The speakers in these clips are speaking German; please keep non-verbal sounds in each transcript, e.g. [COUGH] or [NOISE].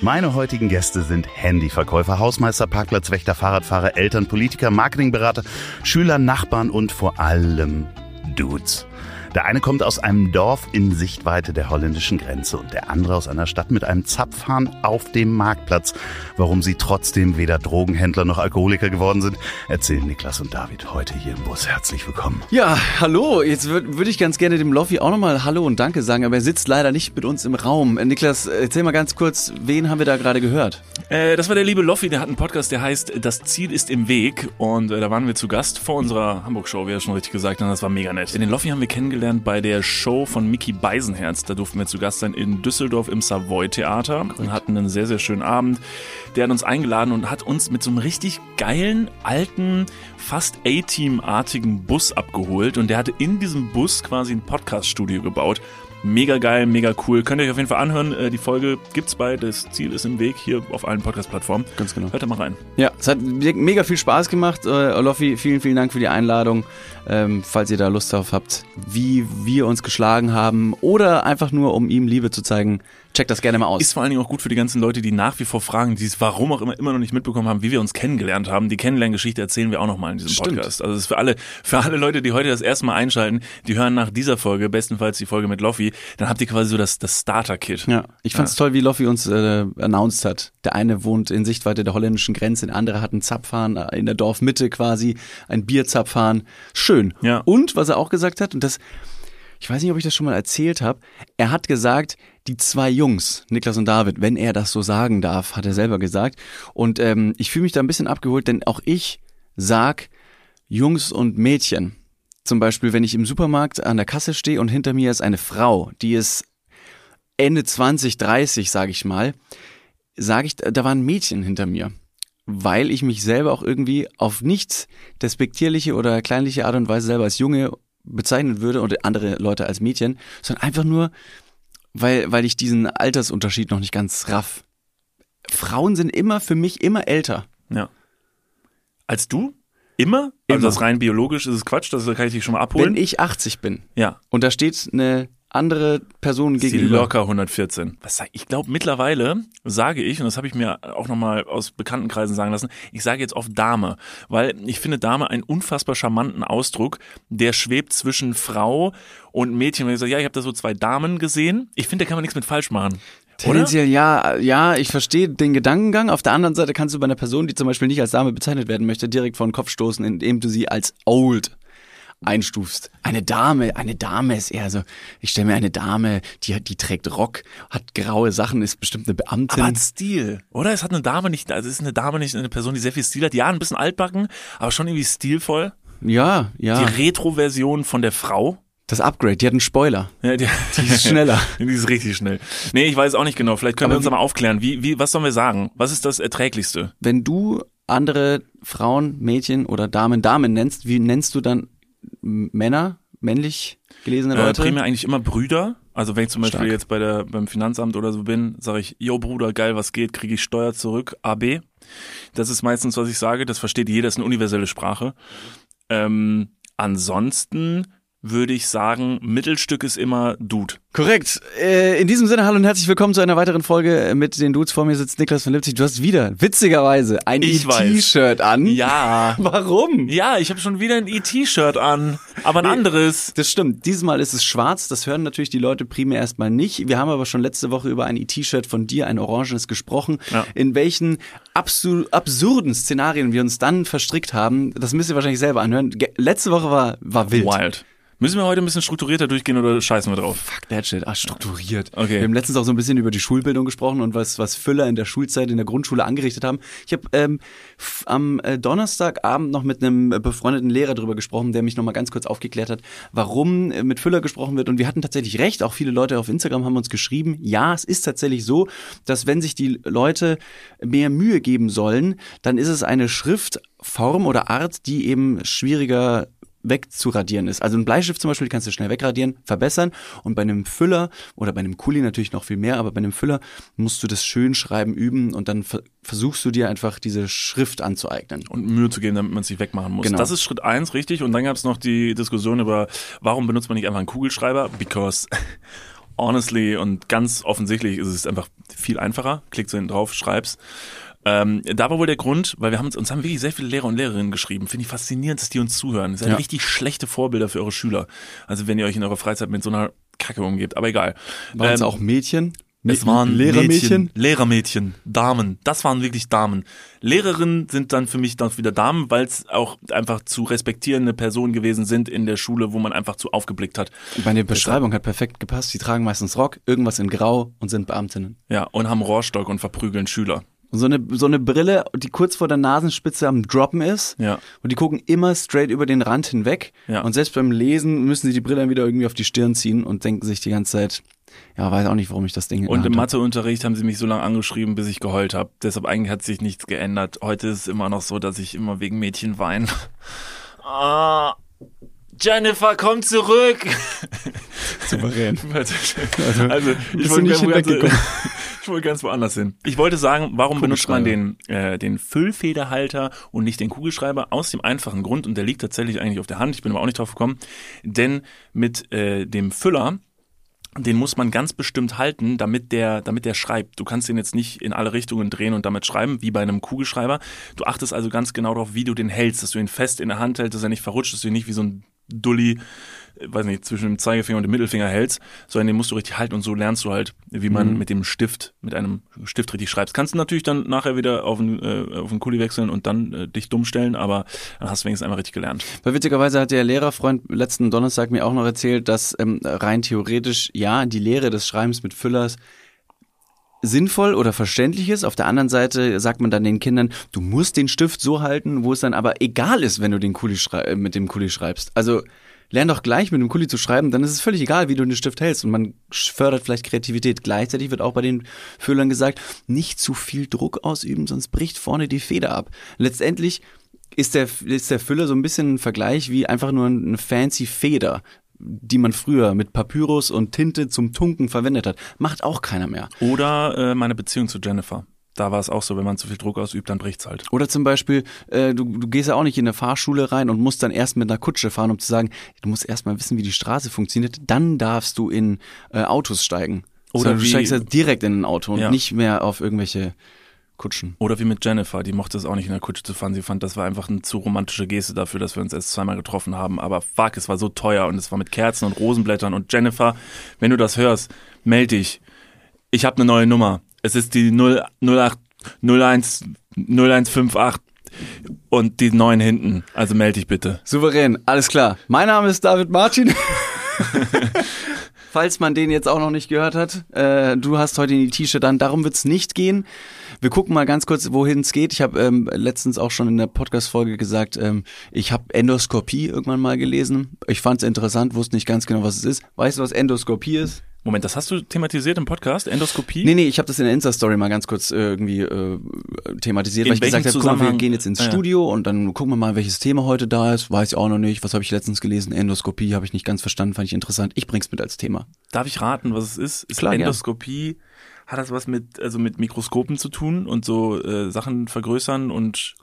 Meine heutigen Gäste sind Handyverkäufer, Hausmeister, Parkplatzwächter, Fahrradfahrer, Eltern, Politiker, Marketingberater, Schüler, Nachbarn und vor allem Dudes. Der eine kommt aus einem Dorf in Sichtweite der holländischen Grenze und der andere aus einer Stadt mit einem Zapfhahn auf dem Marktplatz. Warum sie trotzdem weder Drogenhändler noch Alkoholiker geworden sind, erzählen Niklas und David heute hier im Bus. Herzlich willkommen. Ja, hallo. Jetzt würde würd ich ganz gerne dem Loffi auch nochmal Hallo und Danke sagen, aber er sitzt leider nicht mit uns im Raum. Äh, Niklas, erzähl mal ganz kurz, wen haben wir da gerade gehört? Äh, das war der liebe Loffi, der hat einen Podcast, der heißt Das Ziel ist im Weg und äh, da waren wir zu Gast vor unserer Hamburg-Show, wie er schon richtig gesagt hat, das war mega nett. Den Loffi haben wir kennengelernt bei der Show von Mickey Beisenherz. Da durften wir zu Gast sein in Düsseldorf im Savoy Theater und hatten einen sehr, sehr schönen Abend. Der hat uns eingeladen und hat uns mit so einem richtig geilen, alten, fast A-Team-artigen Bus abgeholt und der hatte in diesem Bus quasi ein Podcast-Studio gebaut. Mega geil, mega cool. Könnt ihr euch auf jeden Fall anhören. Äh, Die Folge gibt's bei Das Ziel ist im Weg hier auf allen Podcast-Plattformen. Ganz genau. Hört da mal rein. Ja, es hat me- mega viel Spaß gemacht. Äh, Loffi, vielen, vielen Dank für die Einladung. Ähm, falls ihr da Lust drauf habt, wie wir uns geschlagen haben oder einfach nur, um ihm Liebe zu zeigen, checkt das gerne mal aus. Ist vor allen Dingen auch gut für die ganzen Leute, die nach wie vor fragen, die es warum auch immer immer noch nicht mitbekommen haben, wie wir uns kennengelernt haben. Die Kennenlerngeschichte erzählen wir auch nochmal in diesem Stimmt. Podcast. Also es ist für alle, für alle Leute, die heute das erste Mal einschalten, die hören nach dieser Folge, bestenfalls die Folge mit Loffi, dann habt ihr quasi so das, das Starter-Kit. Ja, ich fand's toll, wie Loffi uns äh, announced hat. Der eine wohnt in Sichtweite der holländischen Grenze, der andere hat einen Zapfhahn äh, in der Dorfmitte quasi, ein Bierzapfhahn. Schön. Ja. Und was er auch gesagt hat, und das, ich weiß nicht, ob ich das schon mal erzählt habe, er hat gesagt, die zwei Jungs, Niklas und David, wenn er das so sagen darf, hat er selber gesagt. Und ähm, ich fühle mich da ein bisschen abgeholt, denn auch ich sag Jungs und Mädchen. Zum Beispiel, wenn ich im Supermarkt an der Kasse stehe und hinter mir ist eine Frau, die ist Ende 20, 30, sage ich mal, sage ich, da war ein Mädchen hinter mir. Weil ich mich selber auch irgendwie auf nichts despektierliche oder kleinliche Art und Weise selber als Junge bezeichnen würde und andere Leute als Mädchen, sondern einfach nur, weil, weil ich diesen Altersunterschied noch nicht ganz raff. Frauen sind immer für mich immer älter. Ja. Als du? Immer? Also Immer. das rein biologisch ist es Quatsch, das kann ich dich schon mal abholen. Wenn ich 80 bin ja. und da steht eine andere Person Ist die gegenüber. locker 114. Was sag, ich glaube mittlerweile sage ich, und das habe ich mir auch nochmal aus Bekanntenkreisen sagen lassen, ich sage jetzt oft Dame, weil ich finde Dame einen unfassbar charmanten Ausdruck, der schwebt zwischen Frau und Mädchen. Wenn ich sage, ja, ich habe da so zwei Damen gesehen, ich finde, da kann man nichts mit falsch machen. Tendenziell ja, ja, ich verstehe den Gedankengang. Auf der anderen Seite kannst du bei einer Person, die zum Beispiel nicht als Dame bezeichnet werden möchte, direkt vor den Kopf stoßen, indem du sie als old einstufst. Eine Dame, eine Dame ist eher so, ich stelle mir eine Dame, die, die trägt Rock, hat graue Sachen, ist bestimmt eine Beamtin. Aber hat Stil, oder? Es hat eine Dame nicht, also ist eine Dame nicht eine Person, die sehr viel Stil hat. Ja, ein bisschen altbacken, aber schon irgendwie stilvoll. ja, ja. Die Retro-Version von der Frau. das Upgrade, die hat einen Spoiler. Ja, die, Die ist schneller. [LAUGHS] die ist richtig schnell. Nee, ich weiß auch nicht genau. Vielleicht können Aber wir uns da mal aufklären. Wie, wie, was sollen wir sagen? Was ist das Erträglichste? Wenn du andere Frauen, Mädchen oder Damen, Damen nennst, wie nennst du dann Männer, männlich gelesene Äh, Leute? primär eigentlich immer Brüder. Also wenn ich zum Beispiel Stark. jetzt bei der, beim Finanzamt oder so bin, sage ich, yo Bruder, geil, was geht, kriege ich Steuer zurück, AB. Das ist meistens, was ich sage. Das versteht jeder, ist eine universelle Sprache. Ähm, ansonsten würde ich sagen, Mittelstück ist immer Dude. Korrekt. Äh, in diesem Sinne, hallo und herzlich willkommen zu einer weiteren Folge mit den Dudes. Vor mir sitzt Niklas von Lipzig. Du hast wieder, witzigerweise, ein. E-T-Shirt an. Ja. [LAUGHS] Warum? Ja, ich habe schon wieder ein ET-Shirt an, aber ein anderes. Das stimmt. Diesmal ist es schwarz. Das hören natürlich die Leute primär erstmal nicht. Wir haben aber schon letzte Woche über ein E-T-Shirt von dir, ein orangenes, gesprochen. Ja. In welchen absu absurden Szenarien wir uns dann verstrickt haben, das müsst ihr wahrscheinlich selber anhören. Ge letzte Woche war, war wild. Wild. Müssen wir heute ein bisschen strukturierter durchgehen oder scheißen wir drauf? Fuck that shit. Ach, strukturiert. Okay. Wir haben letztens auch so ein bisschen über die Schulbildung gesprochen und was, was Füller in der Schulzeit in der Grundschule angerichtet haben. Ich habe ähm, am äh, Donnerstagabend noch mit einem äh, befreundeten Lehrer drüber gesprochen, der mich nochmal ganz kurz aufgeklärt hat, warum äh, mit Füller gesprochen wird. Und wir hatten tatsächlich recht. Auch viele Leute auf Instagram haben uns geschrieben, ja, es ist tatsächlich so, dass wenn sich die Leute mehr Mühe geben sollen, dann ist es eine Schriftform oder Art, die eben schwieriger wegzuradieren ist. Also ein Bleistift zum Beispiel kannst du schnell wegradieren, verbessern und bei einem Füller oder bei einem Kuli natürlich noch viel mehr, aber bei einem Füller musst du das schön schreiben üben und dann ver versuchst du dir einfach diese Schrift anzueignen. Und Mühe zu geben, damit man es nicht wegmachen muss. Genau. Das ist Schritt eins, richtig. Und dann gab es noch die Diskussion über, warum benutzt man nicht einfach einen Kugelschreiber? Because [LAUGHS] honestly und ganz offensichtlich ist es einfach viel einfacher. Klickst du hinten drauf, schreibst. Ähm, da war wohl der Grund, weil wir haben uns, uns haben wirklich sehr viele Lehrer und Lehrerinnen geschrieben. Finde ich faszinierend, dass die uns zuhören. Das sind Ja. richtig schlechte Vorbilder für eure Schüler. Also wenn ihr euch in eurer Freizeit mit so einer Kacke umgebt, aber egal. Waren es Ähm, auch Mädchen? es waren Lehrermädchen? Mädchen, Lehrermädchen, Damen. Das waren wirklich Damen. Lehrerinnen sind dann für mich dann wieder Damen, weil es auch einfach zu respektierende Personen gewesen sind in der Schule, wo man einfach zu aufgeblickt hat. Meine Beschreibung hat perfekt gepasst. Die tragen meistens Rock, irgendwas in Grau und sind Beamtinnen. Ja, und haben Rohrstock und verprügeln Schüler. Und so eine, so eine Brille, die kurz vor der Nasenspitze am Droppen ist. Ja. Und die gucken immer straight über den Rand hinweg. Ja. Und selbst beim Lesen müssen sie die Brille dann wieder irgendwie auf die Stirn ziehen und denken sich die ganze Zeit, ja, weiß auch nicht, warum ich das Ding in Und im. Matheunterricht haben sie mich so lange angeschrieben, bis ich geheult habe. Deshalb eigentlich hat sich nichts geändert. Heute ist es immer noch so, dass ich immer wegen Mädchen weine. [LAUGHS] Ah, Jennifer, komm zurück! Souverän. [LAUGHS] also, ich bist du wollte, nicht hinweggekommen. [LAUGHS] ich wollte ganz woanders hin. Ich wollte sagen, warum benutzt man den, äh, den Füllfederhalter und nicht den Kugelschreiber? Aus dem einfachen Grund, und der liegt tatsächlich eigentlich auf der Hand, ich bin aber auch nicht drauf gekommen, denn mit äh, dem Füller den muss man ganz bestimmt halten, damit der, damit der schreibt. Du kannst den jetzt nicht in alle Richtungen drehen und damit schreiben, wie bei einem Kugelschreiber. Du achtest also ganz genau darauf, wie du den hältst, dass du ihn fest in der Hand hältst, dass er nicht verrutscht, dass du ihn nicht wie so ein Dulli, äh, weiß nicht, zwischen dem Zeigefinger und dem Mittelfinger hältst, sondern den musst du richtig halten und so lernst du halt, wie man mit dem Stift, mit einem Stift richtig schreibst. Kannst du natürlich dann nachher wieder auf den, äh, auf den Kuli wechseln und dann äh, dich dumm stellen, aber dann hast du wenigstens einmal richtig gelernt. Weil witzigerweise hat der Lehrerfreund letzten Donnerstag mir auch noch erzählt, dass ähm, rein theoretisch, ja, die Lehre des Schreibens mit Füllers sinnvoll oder verständlich ist. Auf der anderen Seite sagt man dann den Kindern, du musst den Stift so halten, wo es dann aber egal ist, wenn du den Kuli äh, mit dem Kuli schreibst. Also lern doch gleich mit dem Kuli zu schreiben, dann ist es völlig egal, wie du den Stift hältst und man fördert vielleicht Kreativität. Gleichzeitig wird auch bei den Füllern gesagt, nicht zu viel Druck ausüben, sonst bricht vorne die Feder ab. Letztendlich ist der, ist der Füller so ein bisschen ein Vergleich wie einfach nur eine fancy Feder, die man früher mit Papyrus und Tinte zum Tunken verwendet hat. Macht auch keiner mehr. Oder äh, meine Beziehung zu Jennifer. Da war es auch so, wenn man zu viel Druck ausübt, dann bricht's halt. Oder zum Beispiel, äh, du, du gehst ja auch nicht in eine Fahrschule rein und musst dann erst mit einer Kutsche fahren, um zu sagen, du musst erst mal wissen, wie die Straße funktioniert, dann darfst du in äh, Autos steigen. Oder Sondern du steigst ja direkt in ein Auto und Ja. nicht mehr auf irgendwelche Kutschen. Oder wie mit Jennifer, die mochte es auch nicht in der Kutsche zu fahren. Sie fand, das war einfach eine zu romantische Geste dafür, dass wir uns erst zweimal getroffen haben. Aber fuck, es war so teuer und es war mit Kerzen und Rosenblättern. Und Jennifer, wenn du das hörst, meld dich. Ich habe eine neue Nummer. Es ist die 0, 08 01 0158 und die neun hinten. Also melde dich bitte. Souverän, alles klar. Mein Name ist David Martin. [LAUGHS] Falls man den jetzt auch noch nicht gehört hat, äh, du hast heute die T-Shirt an, darum wird's nicht gehen. Wir gucken mal ganz kurz, wohin es geht. Ich habe ähm, letztens auch schon in der Podcast-Folge gesagt, ähm, ich habe Endoskopie irgendwann mal gelesen. Ich fand's interessant, wusste nicht ganz genau, was es ist. Weißt du, was Endoskopie ist? Moment, das hast du thematisiert im Podcast? Endoskopie? Nee, nee, ich habe das in der Insta-Story mal ganz kurz äh, irgendwie äh, thematisiert, In weil ich gesagt habe, guck mal, wir gehen jetzt ins Ah, ja. Studio und dann gucken wir mal, welches Thema heute da ist. Weiß ich auch noch nicht. Was habe ich letztens gelesen? Endoskopie habe ich nicht ganz verstanden, fand ich interessant. Ich bring's mit als Thema. Darf ich raten, was es ist? Ist Klar. Endoskopie, hat das was mit, also mit Mikroskopen zu tun und so äh, Sachen vergrößern und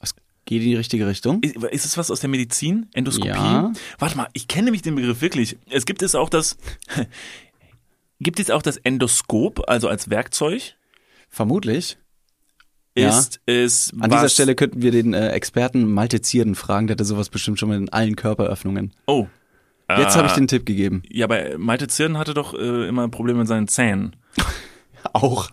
Was geht in die richtige Richtung? ist, ist es was aus der Medizin? Endoskopie? Ja. Warte mal, ich kenne nämlich den Begriff wirklich. Es gibt es auch das, [LAUGHS] gibt es auch das Endoskop, also als Werkzeug? Vermutlich. Ja. Ist es An was, dieser Stelle könnten wir den äh, Experten Malte Zierden fragen, der hatte sowas bestimmt schon mal in allen Körperöffnungen. Oh. Jetzt Äh, habe ich den Tipp gegeben. Ja, aber Malte Zirn hatte doch äh, immer Probleme mit seinen Zähnen. [LAUGHS] [LAUGHS] Auch.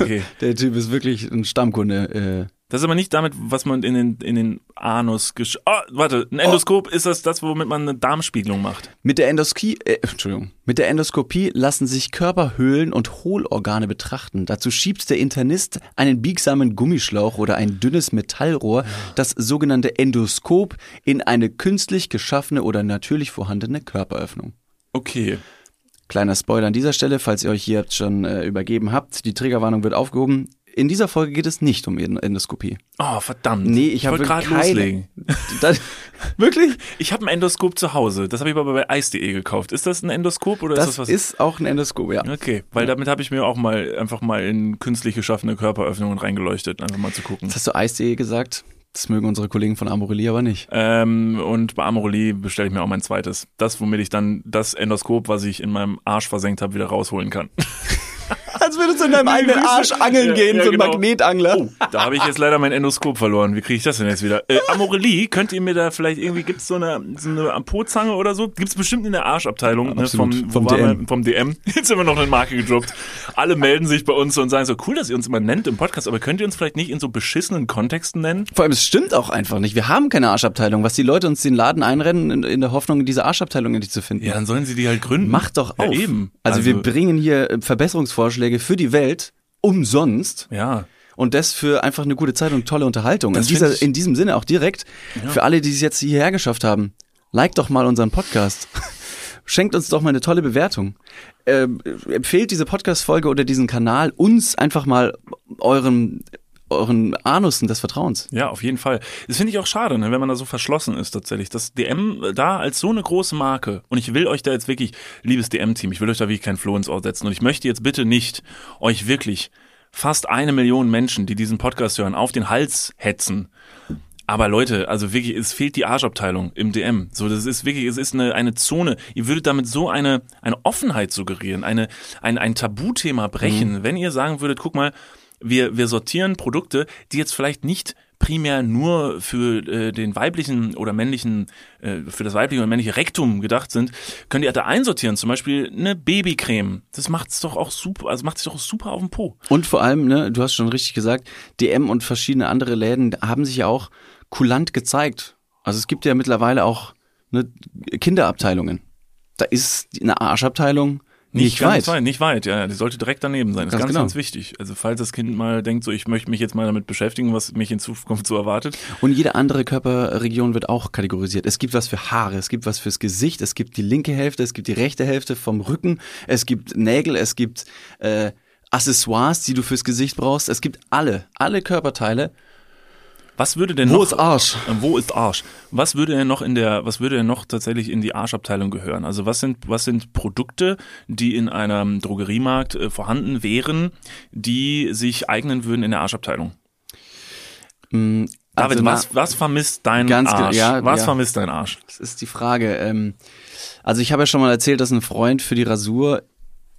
Okay. [LAUGHS] Der Typ ist wirklich ein Stammkunde. Äh, Das ist aber nicht damit, was man in den, in den Anus gesch... Oh, warte, ein Endoskop ist das das, womit man eine Darmspiegelung macht. Mit der Endoskopie, äh, Entschuldigung, mit der Endoskopie lassen sich Körperhöhlen und Hohlorgane betrachten. Dazu schiebt der Internist einen biegsamen Gummischlauch oder ein dünnes Metallrohr, das sogenannte Endoskop, in eine künstlich geschaffene oder natürlich vorhandene Körperöffnung. Okay. Kleiner Spoiler an dieser Stelle, falls ihr euch hier jetzt schon äh, übergeben habt, die Triggerwarnung wird aufgehoben. In dieser Folge geht es nicht um Endoskopie. Oh, verdammt. Nee, ich habe wollte gerade loslegen. [LAUGHS] Das, wirklich? Ich habe ein Endoskop zu Hause. Das habe ich aber bei Eis.de gekauft. Ist das ein Endoskop oder Das ist das was? ist auch ein Endoskop, ja. Okay, weil damit habe ich mir auch mal einfach mal in künstlich geschaffene Körperöffnungen reingeleuchtet, einfach mal zu gucken. Jetzt hast du Eis.de gesagt. Das mögen unsere Kollegen von Amorelie aber nicht. Ähm, und bei Amorelie bestelle ich mir auch mein zweites. Das, womit ich dann das Endoskop, was ich in meinem Arsch versenkt habe, wieder rausholen kann. [LAUGHS] Als würdest du in deinem eigenen Arsch angeln Ja, gehen, ja, so ein genau. Magnetangler. Oh, da habe ich jetzt leider mein Endoskop verloren. Wie kriege ich das denn jetzt wieder? Äh, Amorelie, könnt ihr mir da vielleicht irgendwie, gibt's so eine, so eine Po-Zange oder so? Gibt's bestimmt in der Arschabteilung ne, vom, Vom DM. Wir? vom DM. [LAUGHS] Jetzt haben wir noch eine Marke gedroppt. Alle melden sich bei uns und sagen so, cool, dass ihr uns immer nennt im Podcast, aber könnt ihr uns vielleicht nicht in so beschissenen Kontexten nennen? Vor allem, es stimmt auch einfach nicht. Wir haben keine Arschabteilung. Was die Leute uns den Laden einrennen, in, in der Hoffnung, diese Arschabteilung endlich zu finden. Ja, dann sollen sie die halt gründen. Macht doch Ja, auf. eben. Also, wir bringen hier Verbesserungsvorschläge für die Welt umsonst. Ja. Und das für einfach eine gute Zeit und tolle Unterhaltung. Das in, dieser, in diesem Sinne auch direkt für alle, die es jetzt hierher geschafft haben. Like doch mal unseren Podcast. [LAUGHS] Schenkt uns doch mal eine tolle Bewertung. Ähm, empfehlt diese Podcast-Folge oder diesen Kanal uns einfach mal euren, euren Anussen des Vertrauens. Ja, auf jeden Fall. Das finde ich auch schade, ne, wenn man da so verschlossen ist tatsächlich. Das DM da als so eine große Marke und ich will euch da jetzt wirklich, liebes DM-Team, ich will euch da wirklich kein Floh ins Ohr setzen und ich möchte jetzt bitte nicht euch wirklich fast eine Million Menschen, die diesen Podcast hören, auf den Hals hetzen. Aber Leute, also wirklich, es fehlt die Arschabteilung im DM. So, das ist wirklich, es ist eine, eine Zone. Ihr würdet damit so eine, eine Offenheit suggerieren, eine, ein, ein Tabuthema brechen, wenn ihr sagen würdet, guck mal, wir, wir sortieren Produkte, die jetzt vielleicht nicht primär nur für äh, den weiblichen oder männlichen, äh, für das weibliche oder männliche Rektum gedacht sind, könnt ihr da einsortieren. Zum Beispiel eine Babycreme. Das macht's doch auch super, also macht sich doch super auf den Po. Und vor allem, ne, du hast schon richtig gesagt, DM und verschiedene andere Läden haben sich ja auch kulant gezeigt. Also es gibt ja mittlerweile auch ne, Kinderabteilungen. Da ist eine Arschabteilung nicht, ganz weit. weit. Nicht weit, ja, ja, die sollte direkt daneben sein. Das ist Ganz ganz, genau. ganz wichtig. Also falls das Kind mal denkt, so ich möchte mich jetzt mal damit beschäftigen, was mich in Zukunft so erwartet. Und jede andere Körperregion wird auch kategorisiert. Es gibt was für Haare, es gibt was fürs Gesicht, es gibt die linke Hälfte, es gibt die rechte Hälfte vom Rücken, es gibt Nägel, es gibt äh, Accessoires, die du fürs Gesicht brauchst. Es gibt alle, alle Körperteile. Was würde denn Wo noch? ist Arsch? Äh, Wo ist Arsch? Was würde denn noch in der, was würde denn noch tatsächlich in die Arschabteilung gehören? Also was sind, was sind Produkte, die in einem Drogeriemarkt äh, vorhanden wären, die sich eignen würden in der Arschabteilung? Mm, David, also, was, was vermisst dein Ganz Arsch? ja, was ja. vermisst dein Arsch? Das ist die Frage. Ähm, also ich habe ja schon mal erzählt, dass ein Freund für die Rasur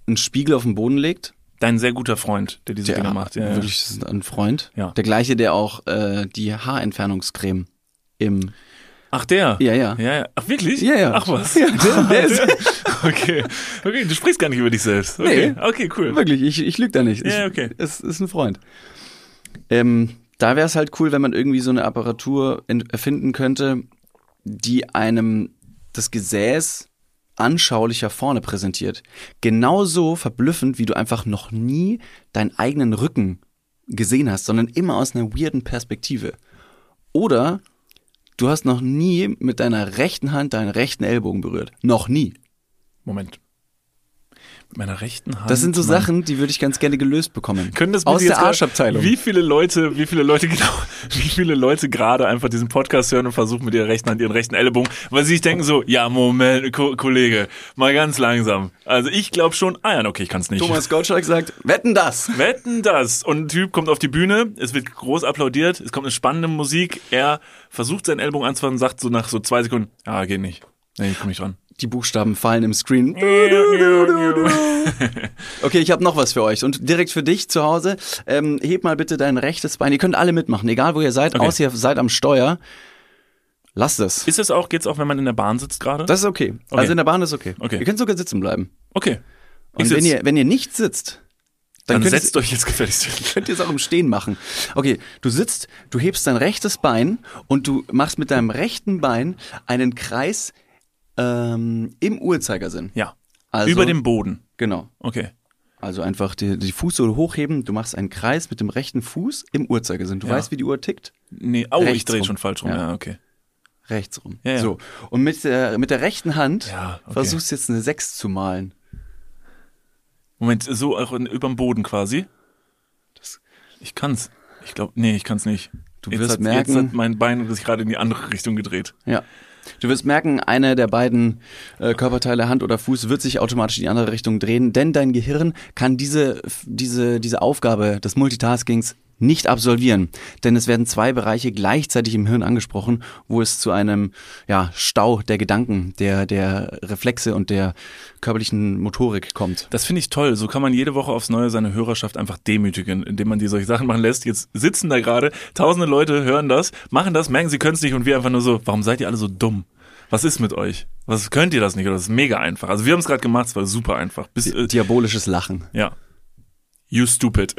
einen Spiegel auf den Boden legt. Dein sehr guter Freund, der diese Dinge macht. Ja, ja. wirklich ist ein Freund. Ja. Der gleiche, der auch äh, die Haarentfernungscreme im Ach, der? Ja, ja. ja, ja. Ach, wirklich? Ja, ja. Ach, was? [LAUGHS] Ja, der- der [LAUGHS] ist- okay. Okay, du sprichst gar nicht über dich selbst. Okay, Nee. okay cool. Wirklich, ich, ich lüge da nicht. Ja, okay. Es ist ein Freund. Ähm, da wäre es halt cool, wenn man irgendwie so eine Apparatur erfinden könnte, die einem das Gesäß anschaulicher vorne präsentiert. Genauso verblüffend, wie du einfach noch nie deinen eigenen Rücken gesehen hast, sondern immer aus einer weirden Perspektive. Oder du hast noch nie mit deiner rechten Hand deinen rechten Ellbogen berührt. Noch nie. Moment. Mit meiner rechten Hand. Das sind so Sachen, die würde ich ganz gerne gelöst bekommen. Können das Aus der Arschabteilung. Wie viele Leute, wie viele Leute [LAUGHS] genau, wie viele Leute gerade einfach diesen Podcast hören und versuchen mit ihrer rechten Hand ihren rechten Ellbogen, weil sie sich denken so, ja Moment, Ko Kollege, mal ganz langsam. Also ich glaube schon, ah ja, okay, ich kann es nicht. Thomas Gottschalk sagt, wetten das. Wetten das. Und ein Typ kommt auf die Bühne, es wird groß applaudiert, es kommt eine spannende Musik, er versucht seinen Ellbogen anzufassen und sagt so nach so zwei Sekunden, ja, geht nicht. Nee, ich komm nicht dran. Die Buchstaben fallen im Screen. [LAUGHS] [LAUGHS] Okay, ich habe noch was für euch und direkt für dich zu Hause. Ähm, heb mal bitte dein rechtes Bein. Ihr könnt alle mitmachen, egal wo ihr seid, Okay. außer ihr seid am Steuer. Lasst es. Ist es auch, geht's auch, wenn man in der Bahn sitzt gerade? Das ist okay. Also in der Bahn ist okay. Okay. Ihr könnt sogar sitzen bleiben. Okay. Ich Und wenn sitz. ihr, wenn ihr nicht sitzt, dann, dann könnt setzt ihr, euch jetzt gefälligst hin. [LAUGHS] könnt ihr es auch im Stehen machen. Okay, du sitzt, du hebst dein rechtes Bein und du machst mit deinem rechten Bein einen Kreis ähm, im Uhrzeigersinn. Ja. Also, Über dem Boden. Genau. Okay. Also einfach die, die Fußsohle hochheben, du machst einen Kreis mit dem rechten Fuß im Uhrzeigersinn. Du Ja. weißt, wie die Uhr tickt? Nee, oh, ich Rechts drehe rum. schon falsch rum. Ja. Ja, okay. Rechts rum. Ja, ja. So. Und mit der, mit der rechten Hand Ja, okay. versuchst du jetzt eine 6 zu malen. Moment, so auch überm Boden quasi? ich kann's. Ich glaube, nee, ich kann's nicht. Du jetzt wirst hat, merken- Jetzt hat mein Bein sich gerade in die andere Richtung gedreht. Ja. Du wirst merken, einer der beiden äh, Körperteile, Hand oder Fuß, wird sich automatisch in die andere Richtung drehen, denn dein Gehirn kann diese, diese, diese Aufgabe des Multitaskings nicht absolvieren. Denn es werden zwei Bereiche gleichzeitig im Hirn angesprochen, wo es zu einem ja, Stau der Gedanken, der, der Reflexe und der körperlichen Motorik kommt. Das finde ich toll. So kann man jede Woche aufs Neue seine Hörerschaft einfach demütigen, indem man die solche Sachen machen lässt. Jetzt sitzen da gerade tausende Leute, hören das, machen das, merken, sie können es nicht und wir einfach nur so, warum seid ihr alle so dumm? Was ist mit euch? Was könnt ihr das nicht? Oder das ist mega einfach. Also wir haben es gerade gemacht, es war super einfach. Bis, äh, Diabolisches Lachen. ja. You stupid.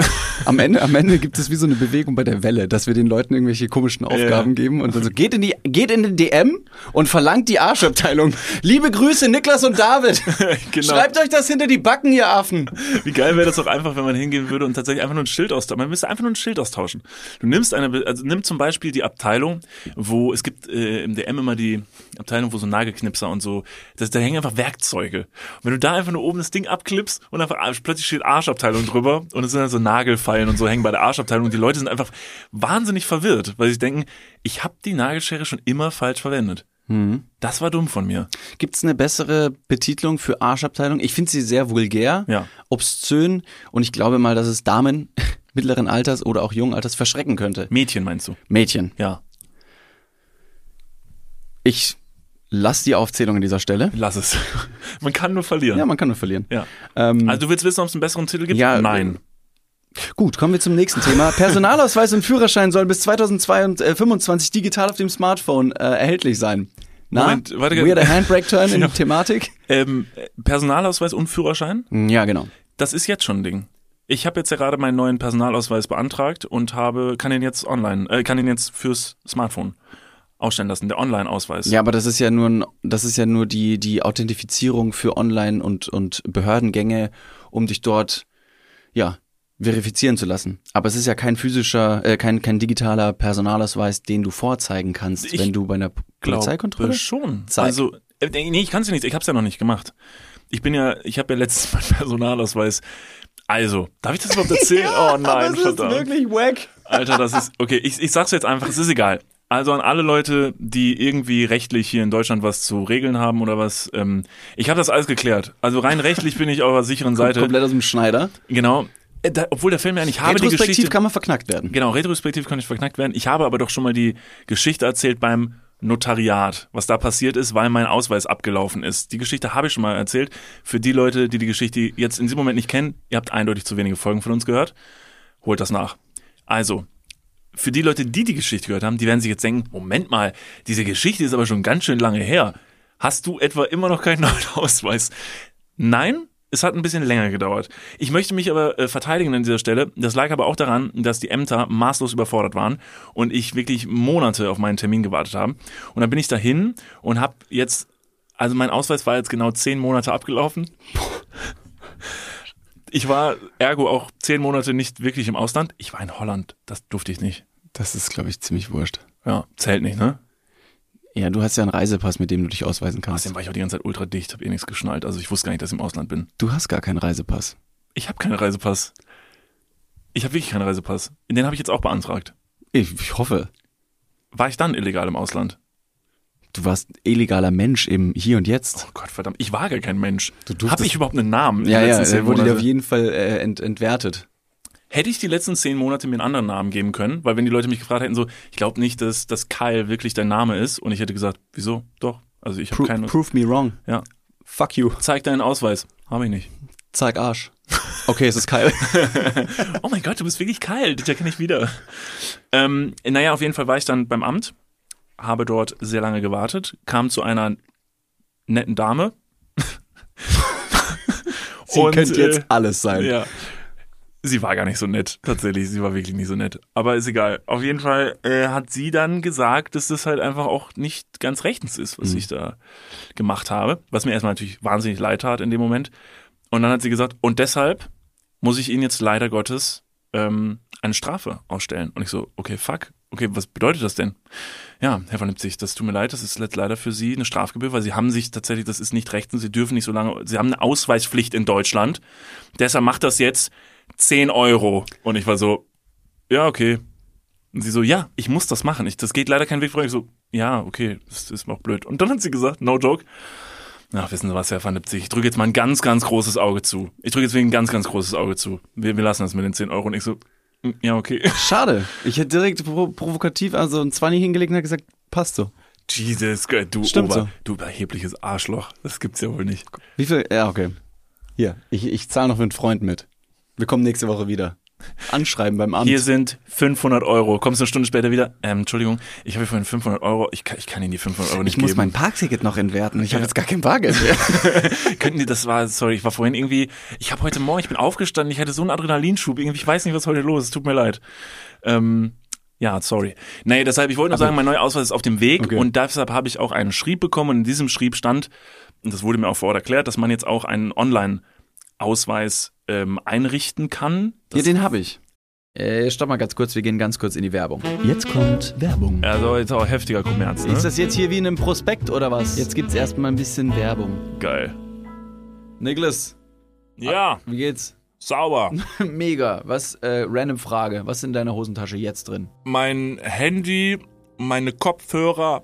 Am Ende, am Ende gibt es wie so eine Bewegung bei der Welle, dass wir den Leuten irgendwelche komischen Aufgaben Ja. geben und dann so, geht in die, geht in den DM und verlangt die Arschabteilung. Liebe Grüße, Niklas und David. [LAUGHS] Genau. Schreibt euch das hinter die Backen, ihr Affen. Wie geil wäre das auch einfach, wenn man hingehen würde und tatsächlich einfach nur ein Schild austauschen. Man müsste einfach nur ein Schild austauschen. Du nimmst eine, also nimm zum Beispiel die Abteilung, wo es gibt äh, im DM immer die Abteilung, wo so Nagelknipser und so, das, da hängen einfach Werkzeuge. Und wenn du da einfach nur oben das Ding abklippst und einfach ah, plötzlich steht Arschabteilung drüber und es sind dann so Nagelfeilen und so hängen bei der Arschabteilung und die Leute sind einfach wahnsinnig verwirrt, weil sie denken, ich habe die Nagelschere schon immer falsch verwendet. Das war dumm von mir. Gibt es eine bessere Betitlung für Arschabteilung? Ich finde sie sehr vulgär, Ja. obszön und ich glaube mal, dass es Damen [LAUGHS] mittleren Alters oder auch jungen Alters verschrecken könnte. Mädchen meinst du? Mädchen. Ja. Ich lass die Aufzählung an dieser Stelle. Lass es. [LAUGHS] Man kann nur verlieren. Ja, man kann nur verlieren. Ja. Ähm, Also du willst wissen, ob es einen besseren Titel gibt? Ja, Nein. Gut, kommen wir zum nächsten Thema. [LAUGHS] Personalausweis und Führerschein sollen bis 2025 digital auf dem Smartphone äh, erhältlich sein. Na, Moment, warte, weirder Handbrake-Turn in [LAUGHS] Ja. Thematik? Ähm, Personalausweis und Führerschein? Ja, genau. Das ist jetzt schon ein Ding. Ich habe jetzt ja gerade meinen neuen Personalausweis beantragt und habe kann ihn jetzt online, äh, kann ihn jetzt fürs Smartphone ausstellen lassen, der Online-Ausweis. Ja, aber das ist ja nur, ein, das ist ja nur die, die Authentifizierung für Online- und, und Behördengänge, um dich dort, ja, verifizieren zu lassen. Aber es ist ja kein physischer, äh, kein, kein digitaler Personalausweis, den du vorzeigen kannst, Ich wenn du bei einer Polizeikontrolle. schon. Zeig. Also, äh, nee, ich kann es ja nicht, ich habe es ja noch nicht gemacht. Ich bin ja, ich habe ja letztens [LAUGHS] meinen Personalausweis. Also, darf ich das überhaupt erzählen? [LAUGHS] oh nein, aber es verdammt. ist wirklich wack. Alter, das ist, okay, ich, ich sag's jetzt einfach, es ist egal. Also an alle Leute, die irgendwie rechtlich hier in Deutschland was zu regeln haben oder was, ähm, ich habe das alles geklärt. Also rein rechtlich bin ich auf der sicheren Seite. Komplett aus dem Schneider. Genau. Äh, Da, obwohl der Film ja nicht, ich habe die Retrospektiv Geschichte, kann man verknackt werden. genau, retrospektiv kann ich verknackt werden. Ich habe aber doch schon mal die Geschichte erzählt beim Notariat, was da passiert ist, weil mein Ausweis abgelaufen ist. Die Geschichte habe ich schon mal erzählt. Für die Leute, die die Geschichte jetzt in diesem Moment nicht kennen, ihr habt eindeutig zu wenige Folgen von uns gehört. Holt das nach. Also, für die Leute, die die Geschichte gehört haben, die werden sich jetzt denken, Moment mal, diese Geschichte ist aber schon ganz schön lange her. Hast du etwa immer noch keinen [LAUGHS] neuen Ausweis? Nein, es hat ein bisschen länger gedauert. Ich möchte mich aber äh, verteidigen an dieser Stelle. Das lag aber auch daran, dass die Ämter maßlos überfordert waren und ich wirklich Monate auf meinen Termin gewartet habe. Und dann bin ich dahin und habe jetzt, also mein Ausweis war jetzt genau zehn Monate abgelaufen. [LAUGHS] Ich war ergo auch zehn Monate nicht wirklich im Ausland. Ich war in Holland. Das durfte ich nicht. Das ist, glaube ich, ziemlich wurscht. Ja, zählt nicht, ne? Ja, du hast ja einen Reisepass, mit dem du dich ausweisen kannst. Außerdem war ich auch die ganze Zeit ultra dicht, habe eh nichts geschnallt. Also ich wusste gar nicht, dass ich im Ausland bin. Du hast gar keinen Reisepass. Ich habe keinen Reisepass. Ich habe wirklich keinen Reisepass. Den habe ich jetzt auch beantragt. Ich, ich hoffe. War ich dann illegal im Ausland? Du warst illegaler Mensch im Hier und Jetzt. Oh Gott, verdammt. Ich war gar kein Mensch. Habe ich überhaupt einen Namen? ja, ja, er wurde dir auf jeden Fall äh, ent, entwertet. Hätte ich die letzten zehn Monate mir einen anderen Namen geben können? Weil wenn die Leute mich gefragt hätten, so, ich glaube nicht, dass, dass Kyle wirklich dein Name ist. Und ich hätte gesagt, wieso? Doch. Also ich habe Pro, keinen. prove me wrong. Ja. Fuck you. Zeig deinen Ausweis. Habe ich nicht. Zeig Arsch. Okay, es ist Kyle. [LAUGHS] Oh mein Gott, du bist wirklich kalt. Dich erkenne ich wieder. Ähm, naja, auf jeden Fall war ich dann beim Amt, habe dort sehr lange gewartet, kam zu einer netten Dame. [LAUGHS] Sie Und, könnte jetzt äh, alles sein. Ja. Sie war gar nicht so nett, tatsächlich. Sie war wirklich nicht so nett. Aber ist egal. Auf jeden Fall äh, hat sie dann gesagt, dass das halt einfach auch nicht ganz rechtens ist, was ich da gemacht habe. Was mir erstmal natürlich wahnsinnig leid tat in dem Moment. Und dann hat sie gesagt, und deshalb muss ich Ihnen jetzt leider Gottes ähm, eine Strafe ausstellen. Und ich so, okay, fuck. Okay, was bedeutet das denn? Ja, Herr von Lipzig, das tut mir leid, das ist leider für Sie eine Strafgebühr, weil Sie haben sich tatsächlich, das ist nicht rechtens, Sie dürfen nicht so lange, Sie haben eine Ausweispflicht in Deutschland. Deshalb macht das jetzt 10 Euro. Und ich war so, ja, okay. Und sie so, ja, ich muss das machen. Ich, das geht leider kein Weg vor. Ich so, ja, okay, das ist auch blöd. Und dann hat sie gesagt, no joke. Ach, wissen Sie was, Herr van Lipzig, ich drücke jetzt mal ein ganz, ganz großes Auge zu. Ich drücke jetzt wirklich ein ganz, ganz großes Auge zu. Wir, wir lassen das mit den 10 Euro. Und ich so, Ja, okay. [LAUGHS] Schade. Ich hätte direkt pro provokativ also ein 20 hingelegt und gesagt, passt so. Jesus, du Stimmt Ober, so. du überhebliches Arschloch. Das gibt's ja wohl nicht. Wie viel? Ja, okay. Hier, ich, ich zahle noch für einen Freund mit. Wir kommen nächste Woche wieder. Anschreiben beim Amt. Hier sind 500 Euro. Kommst du eine Stunde später wieder? Ähm, Entschuldigung, ich habe hier vorhin 500 Euro. Ich kann, ich kann Ihnen die 500 Euro nicht ich muss geben. mein Parkticket noch entwerten. Ich habe jetzt gar kein Bargeld mehr. [LAUGHS] Könnten die, das war, sorry, ich war vorhin irgendwie, ich habe heute Morgen, ich bin aufgestanden, ich hatte so einen Adrenalinschub, irgendwie, ich weiß nicht, was heute los ist, tut mir leid. Ähm, ja, sorry. Nee, deshalb, ich wollte nur sagen, mein neuer Ausweis ist auf dem Weg Okay. und deshalb habe ich auch einen Schrieb bekommen und in diesem Schrieb stand, und das wurde mir auch vor Ort erklärt, dass man jetzt auch einen Online-Ausweis ähm, einrichten kann. Ja, den habe ich. Äh, stopp mal ganz kurz, wir gehen ganz kurz in die Werbung. Jetzt kommt Werbung. Also jetzt auch heftiger Kommerz, ne? Ist das jetzt hier wie in einem Prospekt oder was? Jetzt gibt's erstmal ein bisschen Werbung. geil. Niklas, Ja, wie geht's? sauber. [LAUGHS] Mega. Was, äh, random Frage. Was ist in deiner Hosentasche jetzt drin? Mein Handy, meine Kopfhörer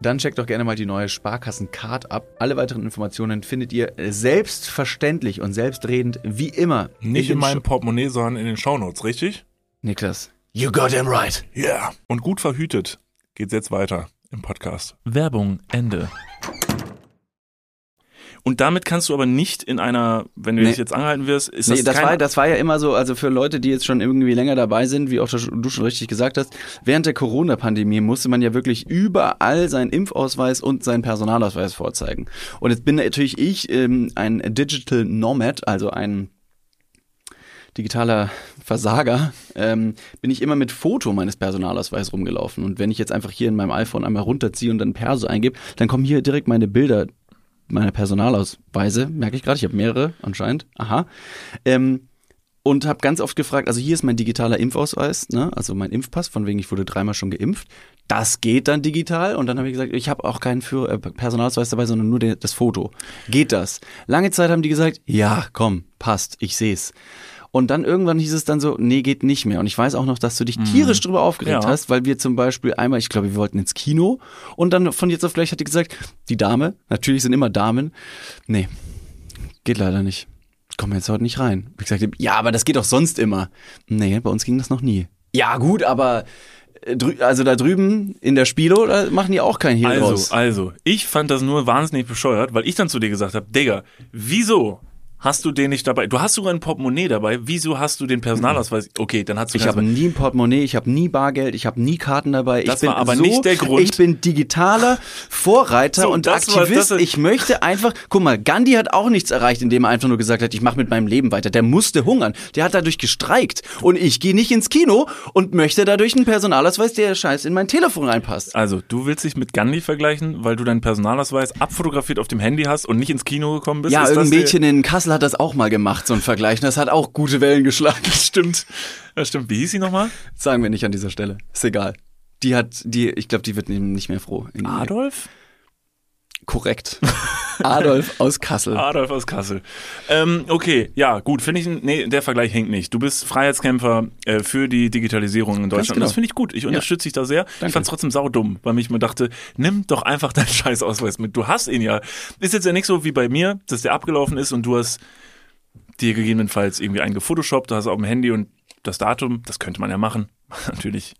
dann checkt doch gerne mal die neue Sparkassen-Card ab. Alle weiteren Informationen findet ihr selbstverständlich und selbstredend wie immer. Nicht in den meinem Sh- Portemonnaie, sondern in den Shownotes, richtig? Niklas. You got him right. Yeah. Und gut verhütet geht's jetzt weiter im Podcast. Werbung, Ende. Und damit kannst du aber nicht in einer, wenn du Nee. dich jetzt angehalten wirst, ist Nee, das, das, kein, war, das war ja immer so, also für Leute, die jetzt schon irgendwie länger dabei sind, wie auch du schon richtig gesagt hast, während der Corona-Pandemie musste man ja wirklich überall seinen Impfausweis und seinen Personalausweis vorzeigen. Und jetzt bin natürlich ich ähm, ein Digital Nomad, also ein digitaler Versager, ähm, bin ich immer mit Foto meines Personalausweises rumgelaufen. Und wenn ich jetzt einfach hier in meinem iPhone einmal runterziehe und dann Perso eingebe, dann kommen hier direkt meine Bilder meiner Personalausweise, merke ich gerade, ich habe mehrere anscheinend, aha. Ähm, und habe ganz oft gefragt, also hier ist mein digitaler Impfausweis, ne, also mein Impfpass, von wegen ich wurde dreimal schon geimpft. Das geht dann digital und dann habe ich gesagt, ich habe auch keinen für, äh, Personalausweis dabei, sondern nur der, das Foto. Geht das? Lange Zeit haben die gesagt, ja, komm, passt, ich seh's. Und dann irgendwann hieß es dann so, nee, geht nicht mehr. Und ich weiß auch noch, dass du dich tierisch drüber aufgeregt Ja. hast, weil wir zum Beispiel einmal, ich glaube, wir wollten ins Kino und dann von jetzt auf gleich hat die gesagt, die Dame, natürlich sind immer Damen, nee, geht leider nicht. Kommen wir jetzt heute nicht rein. Ich gesagt, ja, aber das geht doch sonst immer. Nee, bei uns ging das noch nie. Ja, gut, aber äh, also da drüben in der Spilo, da machen die auch kein Hehl Also, draus. also, ich fand das nur wahnsinnig bescheuert, weil ich dann zu dir gesagt habe, Digga, wieso hast du den nicht dabei? Du hast sogar ein Portemonnaie dabei, wieso hast du den Personalausweis? Okay, dann hast du Ich habe nie ein Portemonnaie, ich habe nie Bargeld, ich habe nie Karten dabei. Das ich bin war aber so, nicht der Grund. Ich bin digitaler [LAUGHS] Vorreiter So, und war- Aktivist. das- ich möchte einfach, guck mal, Gandhi hat auch nichts erreicht, indem er einfach nur gesagt hat, ich mache mit meinem Leben weiter. Der musste hungern. Der hat dadurch gestreikt. Und ich gehe nicht ins Kino und möchte dadurch einen Personalausweis, der scheiß in mein Telefon reinpasst. Also, du willst dich mit Gandhi vergleichen, weil du deinen Personalausweis abfotografiert auf dem Handy hast und nicht ins Kino gekommen bist? Ja, Ist irgendein Mädchen in Kassel hat das auch mal gemacht, so ein Vergleich. Das hat auch gute Wellen geschlagen. [LAUGHS] Der, stimmt. Das stimmt. Wie hieß sie nochmal? Sagen wir nicht an dieser Stelle. Ist egal. Die hat, die, ich glaube, die wird nicht mehr froh. Adolf? Korrekt. Adolf aus Kassel. Adolf aus Kassel. Ähm, okay, ja, gut, finde ich, nee, der Vergleich hängt nicht. Du bist Freiheitskämpfer äh, für die Digitalisierung in Deutschland. genau. Das finde ich gut. Ich unterstütze dich da sehr. Ich fand es trotzdem saudumm, weil mich mir dachte, nimm doch einfach deinen [LAUGHS] Scheißausweis mit. Du hast ihn ja. Ist jetzt ja nicht so wie bei mir, dass der abgelaufen ist und du hast dir gegebenenfalls irgendwie einen gefotoshoppt, du hast auf dem Handy und das Datum, das könnte man ja machen. [LAUGHS] Natürlich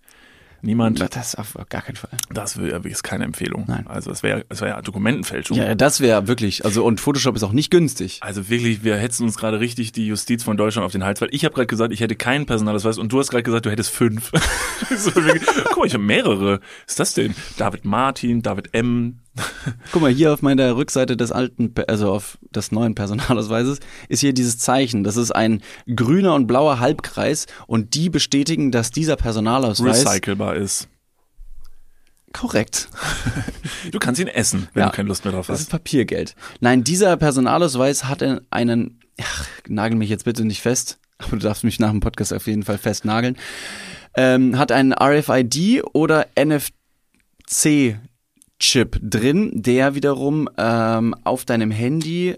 niemand. Das auf gar keinen Fall. Das wär- ist keine Empfehlung. Nein. Also es wäre es wär ja Dokumentenfälschung. Ja, das wäre wirklich, also und Photoshop ist auch nicht günstig. Also wirklich, wir hetzen uns gerade richtig die Justiz von Deutschland auf den Hals, weil ich habe gerade gesagt, ich hätte keinen Personalausweis und du hast gerade gesagt, du hättest fünf. [LAUGHS] so, wirklich, guck mal, ich habe mehrere. Was ist das denn? David Martin, David M. [LAUGHS] Guck mal, hier auf meiner Rückseite des alten, also auf des neuen Personalausweises, ist hier dieses Zeichen. Das ist ein grüner und blauer Halbkreis und die bestätigen, dass dieser Personalausweis recycelbar ist. korrekt. [LAUGHS] Du kannst ihn essen, wenn Ja. du keine Lust mehr drauf Das ist hast. Papiergeld. Nein, dieser Personalausweis hat einen- ach, nagel mich jetzt bitte nicht fest, aber du darfst mich nach dem Podcast auf jeden Fall festnageln, ähm, hat einen RFID oder NFC-Chip drin, der wiederum ähm, auf deinem Handy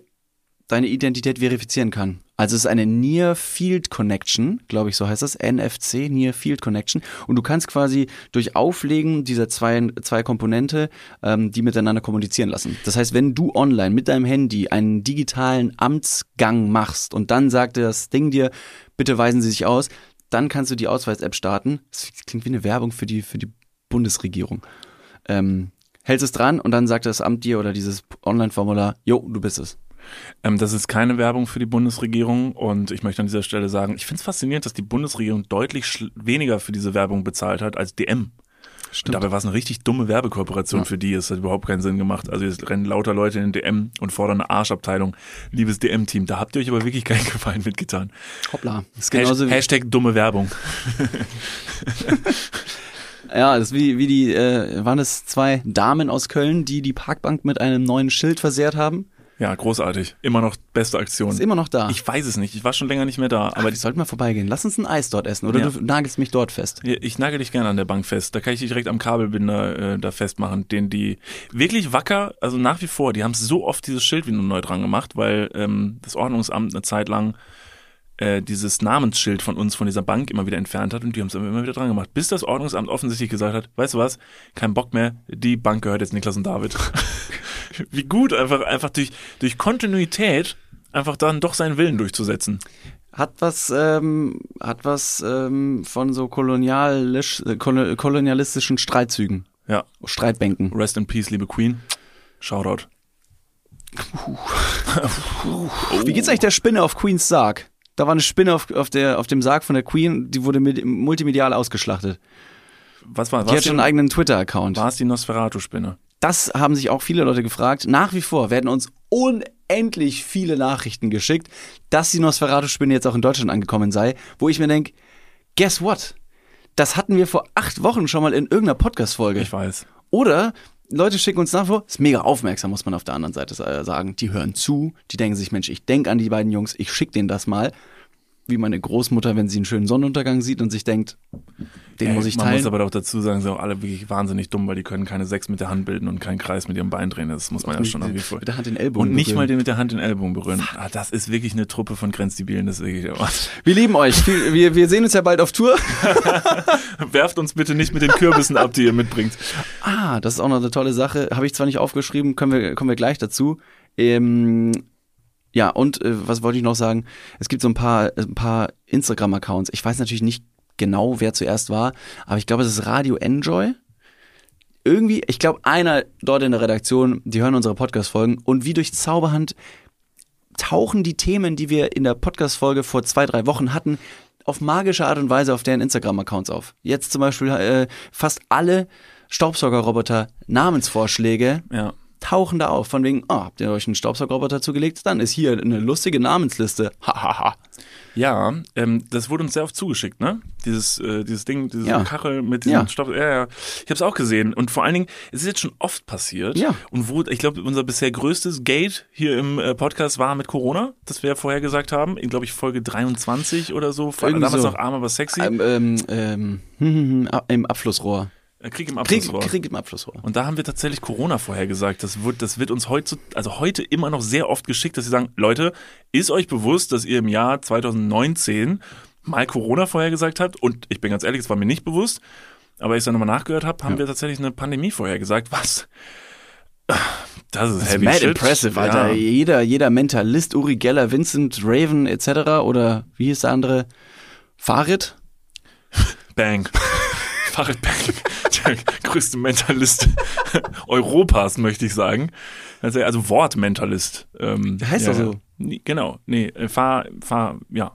deine Identität verifizieren kann. Also es ist eine Near Field Connection, glaube ich, so heißt das, NFC, Near Field Connection. Und du kannst quasi durch Auflegen dieser zwei, zwei Komponente ähm, die miteinander kommunizieren lassen. Das heißt, wenn du online mit deinem Handy einen digitalen Amtsgang machst und dann sagt das Ding dir, bitte weisen Sie sich aus, dann kannst du die Ausweis-App starten. Das klingt wie eine Werbung für die, für die Bundesregierung. Ähm, hältst es dran und dann sagt das Amt dir oder dieses Online-Formular, jo, du bist es. Ähm, das ist keine Werbung für die Bundesregierung und ich möchte an dieser Stelle sagen, ich finde es faszinierend, dass die Bundesregierung deutlich weniger für diese Werbung bezahlt hat als DM. Stimmt. Dabei war es eine richtig dumme Werbekooperation Ja. für die. Es hat überhaupt keinen Sinn gemacht. Also jetzt rennen lauter Leute in den DM und fordern eine Arschabteilung. Liebes DM-Team, da habt ihr euch aber wirklich keinen [LAUGHS] Gefallen mitgetan. Hoppla. Ist genauso Hashtag, wie, Hashtag dumme Werbung. [LAUGHS] ja, das ist wie, wie die, äh, waren es zwei Damen aus Köln, die die Parkbank mit einem neuen Schild versehrt haben? Ja, großartig. Immer noch beste Aktion. Ist immer noch da. Ich weiß es nicht. Ich war schon länger nicht mehr da. aber Aber die sollten mal vorbeigehen. Lass uns ein Eis dort essen oder Ja. du nagelst mich dort fest. ich, ich nagel dich gerne an der Bank fest. Da kann ich dich direkt am Kabelbinder äh, da festmachen, den die wirklich wacker, also nach wie vor, die haben so oft dieses Schild wieder neu dran gemacht, weil ähm, das Ordnungsamt eine Zeit lang äh, dieses Namensschild von uns, von dieser Bank immer wieder entfernt hat und die haben es immer wieder dran gemacht. Bis das Ordnungsamt offensichtlich gesagt hat, weißt du was, kein Bock mehr, die Bank gehört jetzt Niklas und David. [LAUGHS] Wie gut, einfach, einfach durch, durch Kontinuität einfach dann doch seinen Willen durchzusetzen. Hat was, ähm, hat was ähm, von so kolonialisch, äh, kolo- kolonialistischen Streitzügen, Ja, Streitbänken. rest in peace, liebe Queen. Shoutout. [LAUGHS] Wie geht's eigentlich der Spinne auf Queens Sarg? Da war eine Spinne auf, auf, der, auf dem Sarg von der Queen, die wurde mit, multimedial ausgeschlachtet. Was war, Die hat schon einen war eigenen Twitter-Account. es die Nosferatu-Spinne? Das haben sich auch viele Leute gefragt. Nach wie vor werden uns unendlich viele Nachrichten geschickt, dass die Nosferatu-Spinne jetzt auch in Deutschland angekommen sei, wo ich mir denke, guess what? Das hatten wir vor acht Wochen schon mal in irgendeiner Podcast-Folge. Ich weiß. Oder Leute schicken uns nach vor, ist mega aufmerksam, muss man auf der anderen Seite sa- sagen. Die hören zu, die denken sich, Mensch, ich denke an die beiden Jungs, ich schicke denen das mal. Wie meine Großmutter, wenn sie einen schönen Sonnenuntergang sieht und sich denkt, den Ey, muss ich man teilen. muss aber doch dazu sagen, sind auch alle wirklich wahnsinnig dumm, weil die können keine Sechs mit der Hand bilden und keinen Kreis mit ihrem Bein drehen. Das muss man ja schon irgendwie vor. mit der Hand den Ellbogen Und nicht berühren. mal den mit der Hand den Ellbogen berühren. Ah, das ist wirklich eine Truppe von Grenzdebilen. Das ist wirklich, Wir lieben euch. Wir, wir sehen uns ja bald auf Tour. [LAUGHS] werft uns bitte nicht mit den Kürbissen ab, die ihr mitbringt. Ah, das ist auch noch eine tolle Sache. Habe ich zwar nicht aufgeschrieben, können wir, kommen wir gleich dazu. Ähm, ja, und äh, was wollte ich noch sagen? Es gibt so ein paar, ein paar Instagram-Accounts. Ich weiß natürlich nicht genau, wer zuerst war, aber ich glaube, es ist Radio Enjoy. Irgendwie, ich glaube, einer dort in der Redaktion, die hören unsere Podcast-Folgen und wie durch Zauberhand tauchen die Themen, die wir in der Podcast-Folge vor zwei, drei Wochen hatten, auf magische Art und Weise auf deren Instagram-Accounts auf. Jetzt zum Beispiel äh, fast alle Staubsaugerroboter Namensvorschläge Ja. Tauchen da auf. Von wegen, oh, habt ihr euch einen Staubsaugerroboter zugelegt? Dann ist hier eine lustige Namensliste. Hahaha. Ja, ähm, das wurde uns sehr oft zugeschickt, ne? Dieses, äh, dieses Ding, diese Ja. Kachel mit diesem Ja. Stoff. Ja, ja. Ich habe es auch gesehen. Und vor allen Dingen, es ist jetzt schon oft passiert. Ja. Und wo, ich glaube, unser bisher größtes Gate hier im äh, Podcast war mit Corona, das wir ja vorher gesagt haben. In, glaube ich, Folge 23 oder so. Irgendwie Damals so. noch arm, aber sexy. Ähm, ähm, hm, hm, hm, Im Abflussrohr. Äh, Krieg im Krieg, Abflussrohr. Krieg im Abflussrohr. Und da haben wir tatsächlich Corona vorher gesagt. Das wird, das wird uns heute, also heute immer noch sehr oft geschickt, dass sie sagen, Leute, ist euch bewusst, dass ihr im Jahr 2019 mal Corona vorher gesagt habt? Und ich bin ganz ehrlich, es war mir nicht bewusst. Aber als ich dann nochmal nachgehört habe, haben Ja. wir tatsächlich eine Pandemie vorher gesagt. Was? Das ist Das ist heavy mad shit. impressive, Alter. Ja. Jeder, jeder Mentalist, Uri Geller, Vincent, Raven etc. oder wie hieß der andere? Farid? Bang. Farid Bang. Der größte Mentalist Europas, möchte ich sagen. Also, also Wortmentalist. Ähm, heißt ja, doch so. Nee, Genau. Nee, äh, fahr, fahr, ja.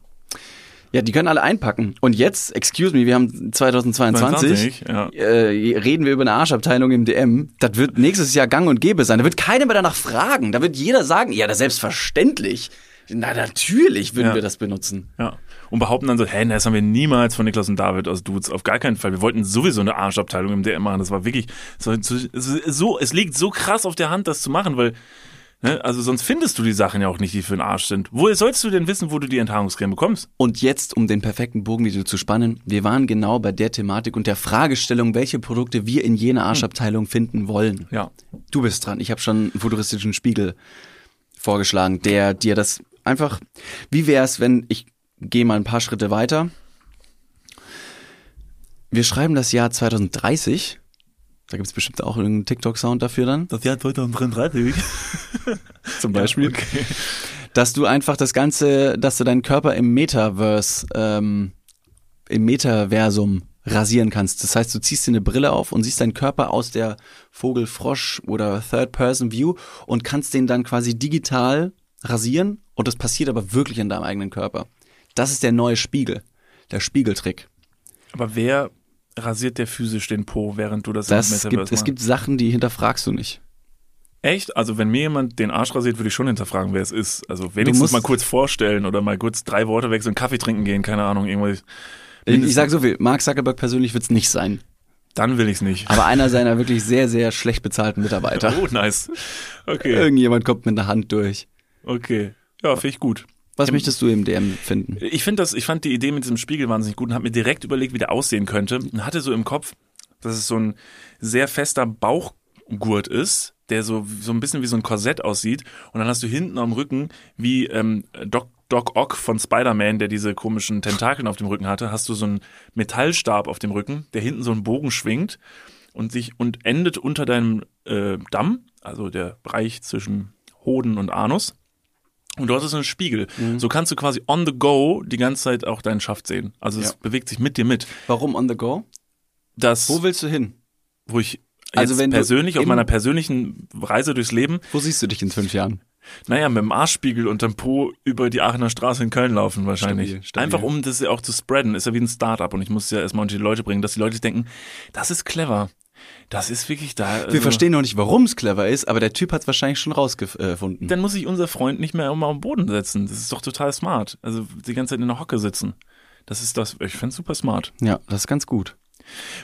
Ja, die können alle einpacken. Und jetzt, excuse me, wir haben 2022. 22, ja. Äh, reden wir über eine Arschabteilung im DM. Das wird nächstes Jahr gang und gäbe sein. Da wird keiner mehr danach fragen. Da wird jeder sagen, ja, das selbstverständlich. Na, natürlich würden Ja. wir das benutzen. Ja. Und behaupten dann so, hey, das haben wir niemals von Niklas und David aus Dudes. Auf gar keinen Fall. Wir wollten sowieso eine Arschabteilung im DM machen. Das war wirklich so, so, es liegt so krass auf der Hand, das zu machen, weil, ne, also sonst findest du die Sachen ja auch nicht, die für den Arsch sind. Woher sollst du denn wissen, wo du die Enthaarungscreme bekommst? Und jetzt, um den perfekten Bogen wieder zu spannen, wir waren genau bei der Thematik und der Fragestellung, welche Produkte wir in jener Arschabteilung finden wollen. Ja. Du bist dran. Ich habe schon einen futuristischen Spiegel vorgeschlagen, der dir das einfach. Wie wär's, wenn ich gehe mal ein paar Schritte weiter? Wir schreiben das Jahr 2030. Da gibt's bestimmt auch irgendeinen TikTok-Sound dafür dann. Das Jahr 2033. [LAUGHS] Zum Beispiel. Dass du einfach das Ganze, dass du deinen Körper im Metaverse, ähm, im Metaversum rasieren kannst. Das heißt, du ziehst dir eine Brille auf und siehst deinen Körper aus der Vogel, Frosch oder Third-Person-View und kannst den dann quasi digital rasieren und das passiert aber wirklich in deinem eigenen Körper. Das ist der neue Spiegel, der Spiegeltrick. Aber wer rasiert der physisch den Po, während du das Das im Metaverse gibt, es gibt Sachen, die hinterfragst du nicht. Echt? Also wenn mir jemand den Arsch rasiert, würde ich schon hinterfragen, wer es ist. Also wenigstens musst- mal kurz vorstellen oder mal kurz drei Worte wechseln, Kaffee trinken gehen, keine Ahnung, irgendwas. Ich, ich sag so viel, Mark Zuckerberg persönlich wird's nicht sein. Dann will ich's nicht. Aber einer seiner wirklich sehr, sehr schlecht bezahlten Mitarbeiter. [LAUGHS] Oh, nice. Okay, Irgendjemand kommt mit einer Hand durch. okay. Ja, finde ich gut. Was möchtest du im DM finden? Ich finde das, ich fand die Idee mit diesem Spiegel wahnsinnig gut und habe mir direkt überlegt, wie der aussehen könnte. Und hatte so im Kopf, dass es so ein sehr fester Bauchgurt ist, der so, so ein bisschen wie so ein Korsett aussieht. Und dann hast du hinten am Rücken, wie ähm, Doc, Doc Ock von Spider-Man, der diese komischen Tentakeln auf dem Rücken hatte, hast du so einen Metallstab auf dem Rücken, der hinten so einen Bogen schwingt und sich und endet unter deinem äh, Damm, also der Bereich zwischen Hoden und Anus. Und dort ist ein Spiegel. Mhm. So kannst du quasi on the go die ganze Zeit auch deinen Schaft sehen. Also es Ja. bewegt sich mit dir mit. Warum on the go? Das, Wo willst du hin? wo ich Also wenn du persönlich auf meiner persönlichen Reise durchs Leben, Wo siehst du dich in fünf Jahren? naja, mit dem Arschspiegel und dem Po über die Aachener Straße in Köln laufen wahrscheinlich. Stabil, stabil. Einfach um das ja auch zu spreaden. Ist ja wie ein Startup und ich muss es ja erstmal unter die Leute bringen, dass die Leute denken, das ist clever. Das ist wirklich da. Wir also- verstehen noch nicht, warum es clever ist, aber der Typ hat es wahrscheinlich schon rausgefunden. Dann muss sich unser Freund nicht mehr immer am Boden setzen. Das ist doch total smart. Also die ganze Zeit in der Hocke sitzen. Das ist das, ich finde super smart. Ja, das ist ganz gut.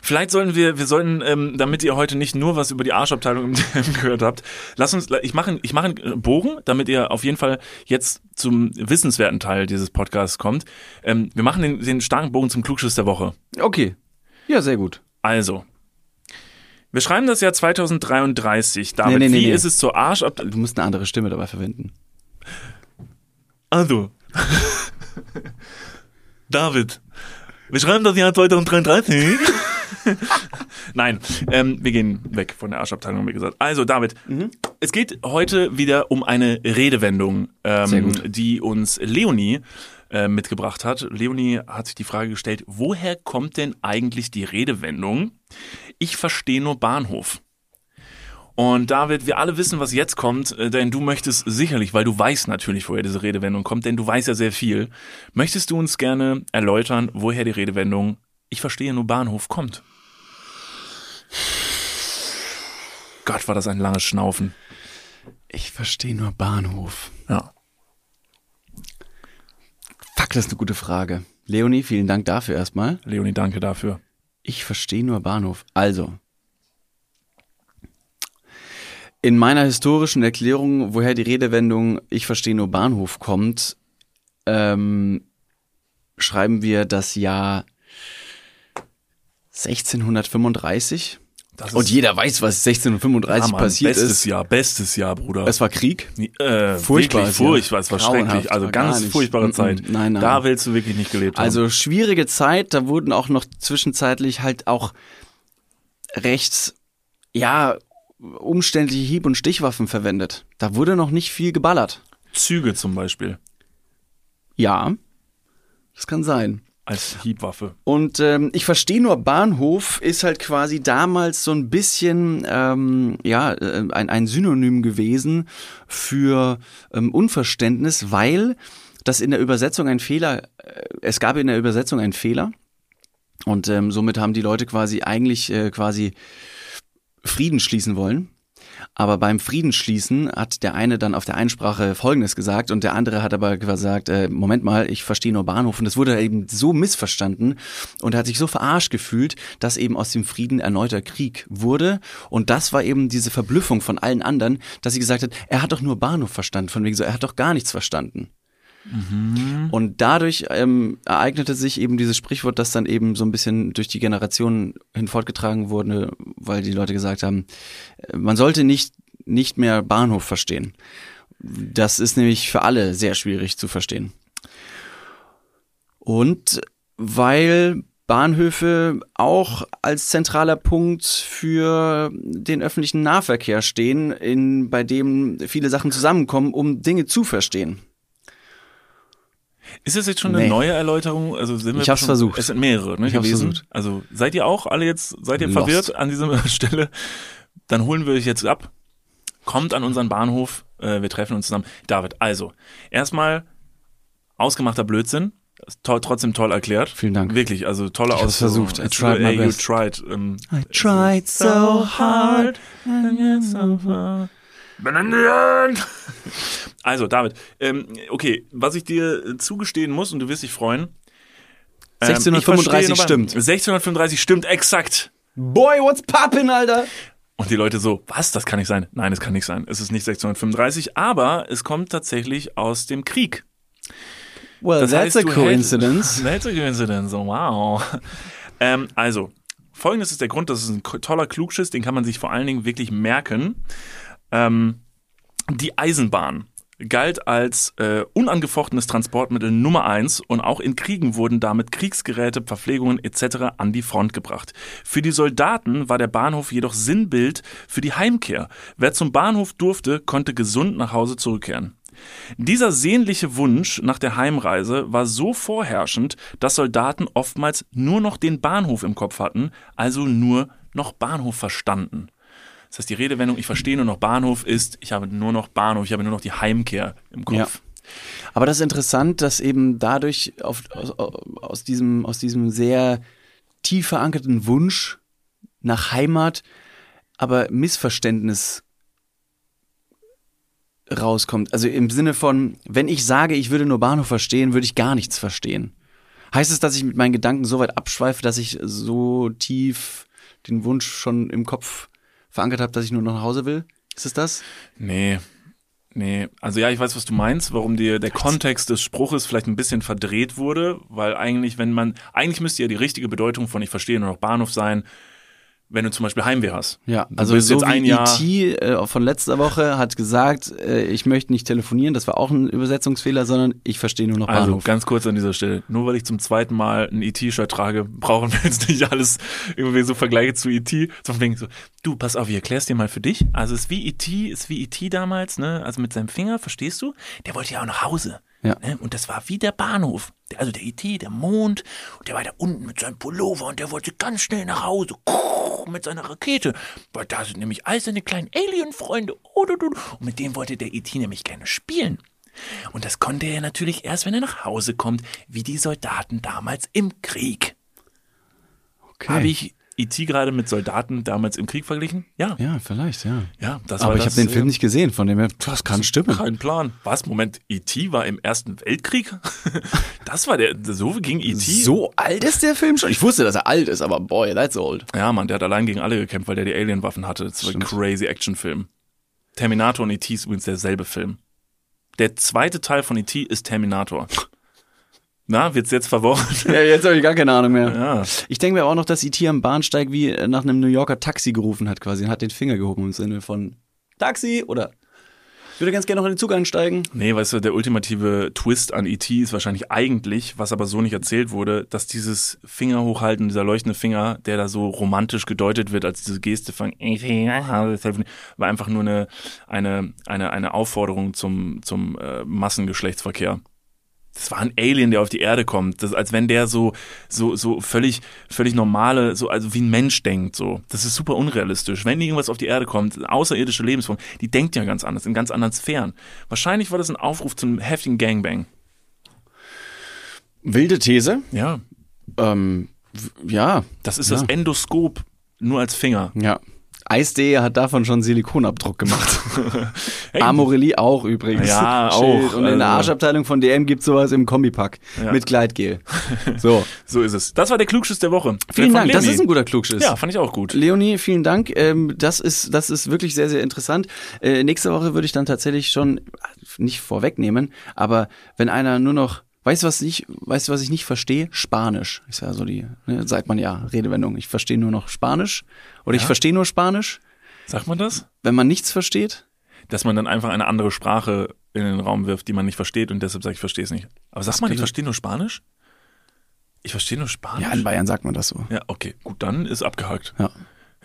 Vielleicht sollten wir, wir sollten, ähm, damit ihr heute nicht nur was über die Arschabteilung im [LAUGHS] DM gehört habt, lass uns, ich mache, ich mache einen Bogen, damit ihr auf jeden Fall jetzt zum wissenswerten Teil dieses Podcasts kommt. Ähm, wir machen den, den starken Bogen zum Klugschiss der Woche. Okay. Ja, sehr gut. Also, wir schreiben das Jahr 2033. David, Nee, nee, nee, wie ist es zur Arschabteilung? Du musst eine andere Stimme dabei verwenden. Also, [LAUGHS] David, wir schreiben das Jahr 2033. [LAUGHS] Nein, ähm, wir gehen weg von der Arschabteilung, wie gesagt. Also, David, es geht heute wieder um eine Redewendung, ähm, die uns Leonie äh, mitgebracht hat. Leonie hat sich die Frage gestellt, woher kommt denn eigentlich die Redewendung, ich verstehe nur Bahnhof? Und David, wir alle wissen, was jetzt kommt, äh, denn du möchtest sicherlich, weil du weißt natürlich, woher diese Redewendung kommt, denn du weißt ja sehr viel, möchtest du uns gerne erläutern, woher die Redewendung Ich verstehe nur Bahnhof kommt? Gott, war das ein langes Schnaufen. Ich verstehe nur Bahnhof. Ja. Fuck, das ist eine gute Frage. Leonie, vielen Dank dafür erstmal. Leonie, danke dafür. Ich verstehe nur Bahnhof. Also. In meiner historischen Erklärung, woher die Redewendung Ich verstehe nur Bahnhof kommt, ähm, schreiben wir das Jahr 1635. Und jeder weiß, was 1635 Ja, Mann, passiert bestes ist. Jahr, bestes Jahr, Bruder. Es war Krieg. äh, Furchtbar, Wirklich furchtbar, es war schrecklich. Also ganz furchtbare Zeit. nein, nein. Da willst du wirklich nicht gelebt haben. Also schwierige Zeit, da wurden auch noch zwischenzeitlich halt auch recht, ja, umständliche Hieb- und Stichwaffen verwendet. Da wurde noch nicht viel geballert. Züge zum Beispiel Ja, das kann sein. Als Hiebwaffe. Und ähm, ich verstehe nur, Bahnhof ist halt quasi damals so ein bisschen ähm, ja äh, ein, ein Synonym gewesen für ähm, Unverständnis, weil das in der Übersetzung ein Fehler, äh, es gab in der Übersetzung einen Fehler und ähm, somit haben die Leute quasi eigentlich äh, quasi Frieden schließen wollen. Aber beim Friedensschließen hat der eine dann auf der Einsprache Folgendes gesagt und der andere hat aber gesagt, äh, Moment mal, ich verstehe nur Bahnhof. Und das wurde eben so missverstanden und hat sich so verarscht gefühlt, dass eben aus dem Frieden erneuter Krieg wurde. Und das war eben diese Verblüffung von allen anderen, dass sie gesagt hat, er hat doch nur Bahnhof verstanden. Von wegen so, er hat doch gar nichts verstanden. Und dadurch ähm, ereignete sich eben dieses Sprichwort, das dann eben so ein bisschen durch die Generationen hin fortgetragen wurde, weil die Leute gesagt haben, äh, man sollte nicht, nicht mehr Bahnhof verstehen. Das ist nämlich für alle sehr schwierig zu verstehen. Und weil Bahnhöfe auch als zentraler Punkt für den öffentlichen Nahverkehr stehen, in, bei dem viele Sachen zusammenkommen, um Dinge zu verstehen. Ist das jetzt schon eine Nee. neue Erläuterung? Also sind wir Ich hab's schon, versucht. Es sind mehrere, ne, Ich hab's gewesen. versucht. Also seid ihr auch alle jetzt, seid ihr Lost. verwirrt an dieser [LAUGHS] Stelle? Dann holen wir euch jetzt ab. Kommt an unseren Bahnhof. Äh, wir treffen uns zusammen. David, also erstmal ausgemachter Blödsinn. To trotzdem toll erklärt. Vielen Dank. Wirklich, also tolle Ich Ausführung. versucht. I tried my best. You tried. Ähm, I tried so hard. and so far. End. Also, David, ähm, okay, was ich dir äh, zugestehen muss, und du wirst dich freuen. ähm, ich 1635 verstehe stimmt. 1635 stimmt, exakt. Boy, what's poppin', Alter? Und die Leute so, was, das kann nicht sein. Nein, es kann nicht sein. Es ist nicht 1635, aber es kommt tatsächlich aus dem Krieg. Well, Das that's heißt, a coincidence. Hältst, [LAUGHS] that's a coincidence, oh, wow. ähm, also, folgendes ist der Grund, das ist ein toller Klugschiss, den kann man sich vor allen Dingen wirklich merken. Ähm, die Eisenbahn galt als äh, unangefochtenes Transportmittel Nummer eins und auch in Kriegen wurden damit Kriegsgeräte, Verpflegungen etc. an die Front gebracht. Für die Soldaten war der Bahnhof jedoch Sinnbild für die Heimkehr. Wer zum Bahnhof durfte, konnte gesund nach Hause zurückkehren. Dieser sehnliche Wunsch nach der Heimreise war so vorherrschend, dass Soldaten oftmals nur noch den Bahnhof im Kopf hatten, also nur noch Bahnhof verstanden. Das heißt, die Redewendung, ich verstehe nur noch Bahnhof, ist, ich habe nur noch Bahnhof, ich habe nur noch die Heimkehr im Kopf. Ja. Aber das ist interessant, dass eben dadurch auf, aus, aus, diesem, aus diesem sehr tief verankerten Wunsch nach Heimat aber Missverständnis rauskommt. Also im Sinne von, wenn ich sage, ich würde nur Bahnhof verstehen, würde ich gar nichts verstehen. Heißt es, dass ich mit meinen Gedanken so weit abschweife, dass ich so tief den Wunsch schon im Kopf verankert habe, dass ich nur noch nach Hause will? Ist es das? Nee. Nee, also ja, ich weiß, was du meinst, warum dir der Kontext des Spruches vielleicht ein bisschen verdreht wurde, weil eigentlich, wenn man, eigentlich müsste ja die richtige Bedeutung von ich verstehe nur noch Bahnhof sein, wenn du zum Beispiel Heimweh hast. Ja, Du also so jetzt ein wie Jahr- E.T. Äh, von letzter Woche hat gesagt, äh, ich möchte nicht telefonieren, das war auch ein Übersetzungsfehler, sondern ich verstehe nur noch Also Bahnhof. ganz kurz an dieser Stelle, nur weil ich zum zweiten Mal ein ET-Shirt trage, brauchen wir jetzt nicht alles irgendwie so Vergleiche zu ET, sondern wegen so, du, pass auf, ich erklär's dir mal für dich. Also es ist wie ET, ist wie ET damals, ne? Also mit seinem Finger, verstehst du? Der wollte ja auch nach Hause. Ja. Ne? Und das war wie der Bahnhof. Also der ET, der Mond, und der war da unten mit seinem Pullover und der wollte ganz schnell nach Hause mit seiner Rakete. Weil da sind nämlich all seine kleinen Alien-Freunde. Und mit denen wollte der ET nämlich gerne spielen. Und das konnte er natürlich erst, wenn er nach Hause kommt, wie die Soldaten damals im Krieg. okay. Habe ich E.T. gerade mit Soldaten damals im Krieg verglichen? Ja. ja, vielleicht, ja. Ja, das Aber war ich habe den Film nicht gesehen, von dem her, das kann stimmen. Kein Plan. Was? Moment, E.T. war im Ersten Weltkrieg? [LAUGHS] das war der, so ging E.T. So alt ist der Film schon? Ich wusste, dass er alt ist, aber boy, that's old. Ja, Mann, der hat allein gegen alle gekämpft, weil der die Alien-Waffen hatte. Das war ein crazy Action-Film. Terminator und E.T. ist übrigens derselbe Film. Der zweite Teil von E.T. ist Terminator. Na, wird's jetzt verworren? [LAUGHS] Ja, jetzt habe ich gar keine Ahnung mehr. Ja. Ich denke mir auch noch, dass E.T. am Bahnsteig wie äh, nach einem New Yorker Taxi gerufen hat quasi und hat den Finger gehoben im Sinne von Taxi oder ich würde ganz gerne noch in den Zug einsteigen. Nee, weißt du, der ultimative Twist an E.T. ist wahrscheinlich eigentlich, was aber so nicht erzählt wurde, dass dieses Finger hochhalten, dieser leuchtende Finger, der da so romantisch gedeutet wird als diese Geste von war einfach nur eine, eine, eine, eine Aufforderung zum, zum äh, Massengeschlechtsverkehr. Das war ein Alien, der auf die Erde kommt. Das, als wenn der so, so, so völlig, völlig normale, so, also wie ein Mensch denkt, so. Das ist super unrealistisch. Wenn irgendwas auf die Erde kommt, außerirdische Lebensform, die denkt ja ganz anders, in ganz anderen Sphären. Wahrscheinlich war das ein Aufruf zum heftigen Gangbang. Wilde These. Ja. Ähm, ja. Das ist ja. das Endoskop nur als Finger. Ja. Eis.de hat davon schon Silikonabdruck gemacht. [LAUGHS] Amorelie auch übrigens. Ja, Schild. auch, Und in der also- Arschabteilung von DM gibt's sowas im Kombipack Ja. mit Gleitgel. [LAUGHS] So. So ist es. Das war der Klugschiss der Woche. Vielen Von Dank. Das ist ein guter Klugschiss. Ja, fand ich auch gut. Leonie, vielen Dank. Ähm, das ist das ist wirklich sehr sehr interessant. Äh, nächste Woche würde ich dann tatsächlich schon nicht vorwegnehmen, aber wenn einer nur noch Weißt du, was ich, weißt du, was ich nicht verstehe? Spanisch. Ist ja so die, ne, sagt man ja, Redewendung. Ich verstehe nur noch Spanisch. Oder ich Ja? verstehe nur Spanisch. Sagt man das? Wenn man nichts versteht. Dass man dann einfach eine andere Sprache in den Raum wirft, die man nicht versteht und deshalb sagt, ich verstehe es nicht. Aber sagt man, ich verstehe nur Spanisch? Ich verstehe nur Spanisch? Ja, in Bayern sagt man das so. Ja, okay, gut, dann ist abgehakt. Ja.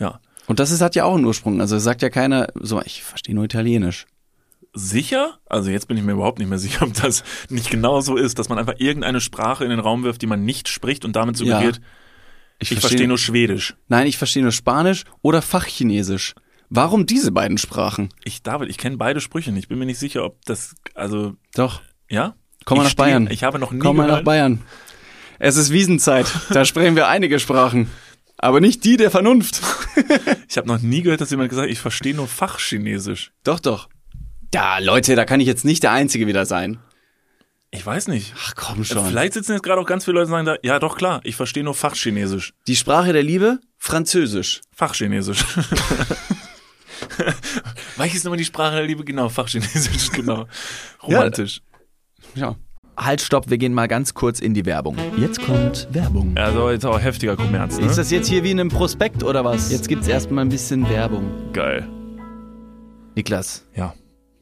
Ja. Und das ist, hat ja auch einen Ursprung. Also sagt ja keiner so, ich verstehe nur Italienisch. Sicher? Also jetzt bin ich mir überhaupt nicht mehr sicher, ob das nicht genau so ist, dass man einfach irgendeine Sprache in den Raum wirft, die man nicht spricht und damit suggeriert, ich, verstehe nur Schwedisch. Nein, ich verstehe nur Spanisch oder Fachchinesisch. Warum diese beiden Sprachen? Ich, David, ich kenne beide Sprüche nicht. Bin mir nicht sicher, ob das, also, Doch. ja? Komm mal ich nach Bayern. Ich habe noch nie Komm mal nach Bayern. Es ist Wiesenzeit. Da [LAUGHS] sprechen wir einige Sprachen. Aber nicht die der Vernunft. [LAUGHS] ich habe noch nie gehört, dass jemand gesagt hat, ich verstehe nur Fachchinesisch. Doch, doch. Da, Leute, da kann ich jetzt nicht der Einzige wieder sein. Ich weiß nicht. Ach komm schon. Vielleicht sitzen jetzt gerade auch ganz viele Leute und sagen da, ja doch klar, ich verstehe nur Fachchinesisch. Die Sprache der Liebe? Französisch. Fachchinesisch. [LAUGHS] Welches ist nochmal die Sprache der Liebe? Genau, Fachchinesisch, genau. Romantisch. Ja. Halt, stopp, wir gehen mal ganz kurz in die Werbung. Jetzt kommt Werbung. Also jetzt auch heftiger Kommerz, ne? Ist das jetzt hier wie in einem Prospekt oder was? Jetzt gibt's erstmal ein bisschen Werbung. Geil. Niklas, Ja.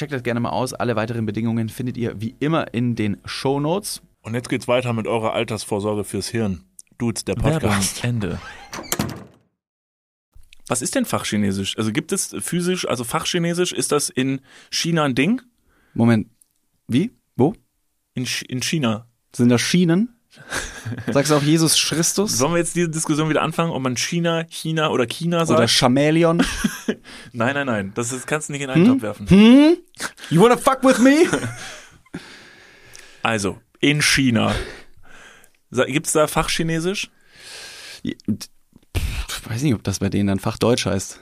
Checkt das gerne mal aus. Alle weiteren Bedingungen findet ihr wie immer in den Show Notes. Und jetzt geht's weiter mit eurer Altersvorsorge fürs Hirn. Dudes, der Podcast. Ende. Was ist denn Fachchinesisch? Also gibt es physisch, also Fachchinesisch, ist das in China ein Ding? Moment. Wie? Wo? In, Ch- in China. Sind das Schienen? [LAUGHS] Sagst du auch Jesus Christus? Sollen wir jetzt diese Diskussion wieder anfangen, ob man China, China oder China sagt? Oder Chamäleon? [LAUGHS] nein, nein, nein. Das ist, kannst du nicht in einen Topf werfen. Hm? You wanna fuck with me? [LAUGHS] Also, in China. Gibt es da Fachchinesisch? Ich weiß nicht, ob das bei denen dann Fachdeutsch heißt.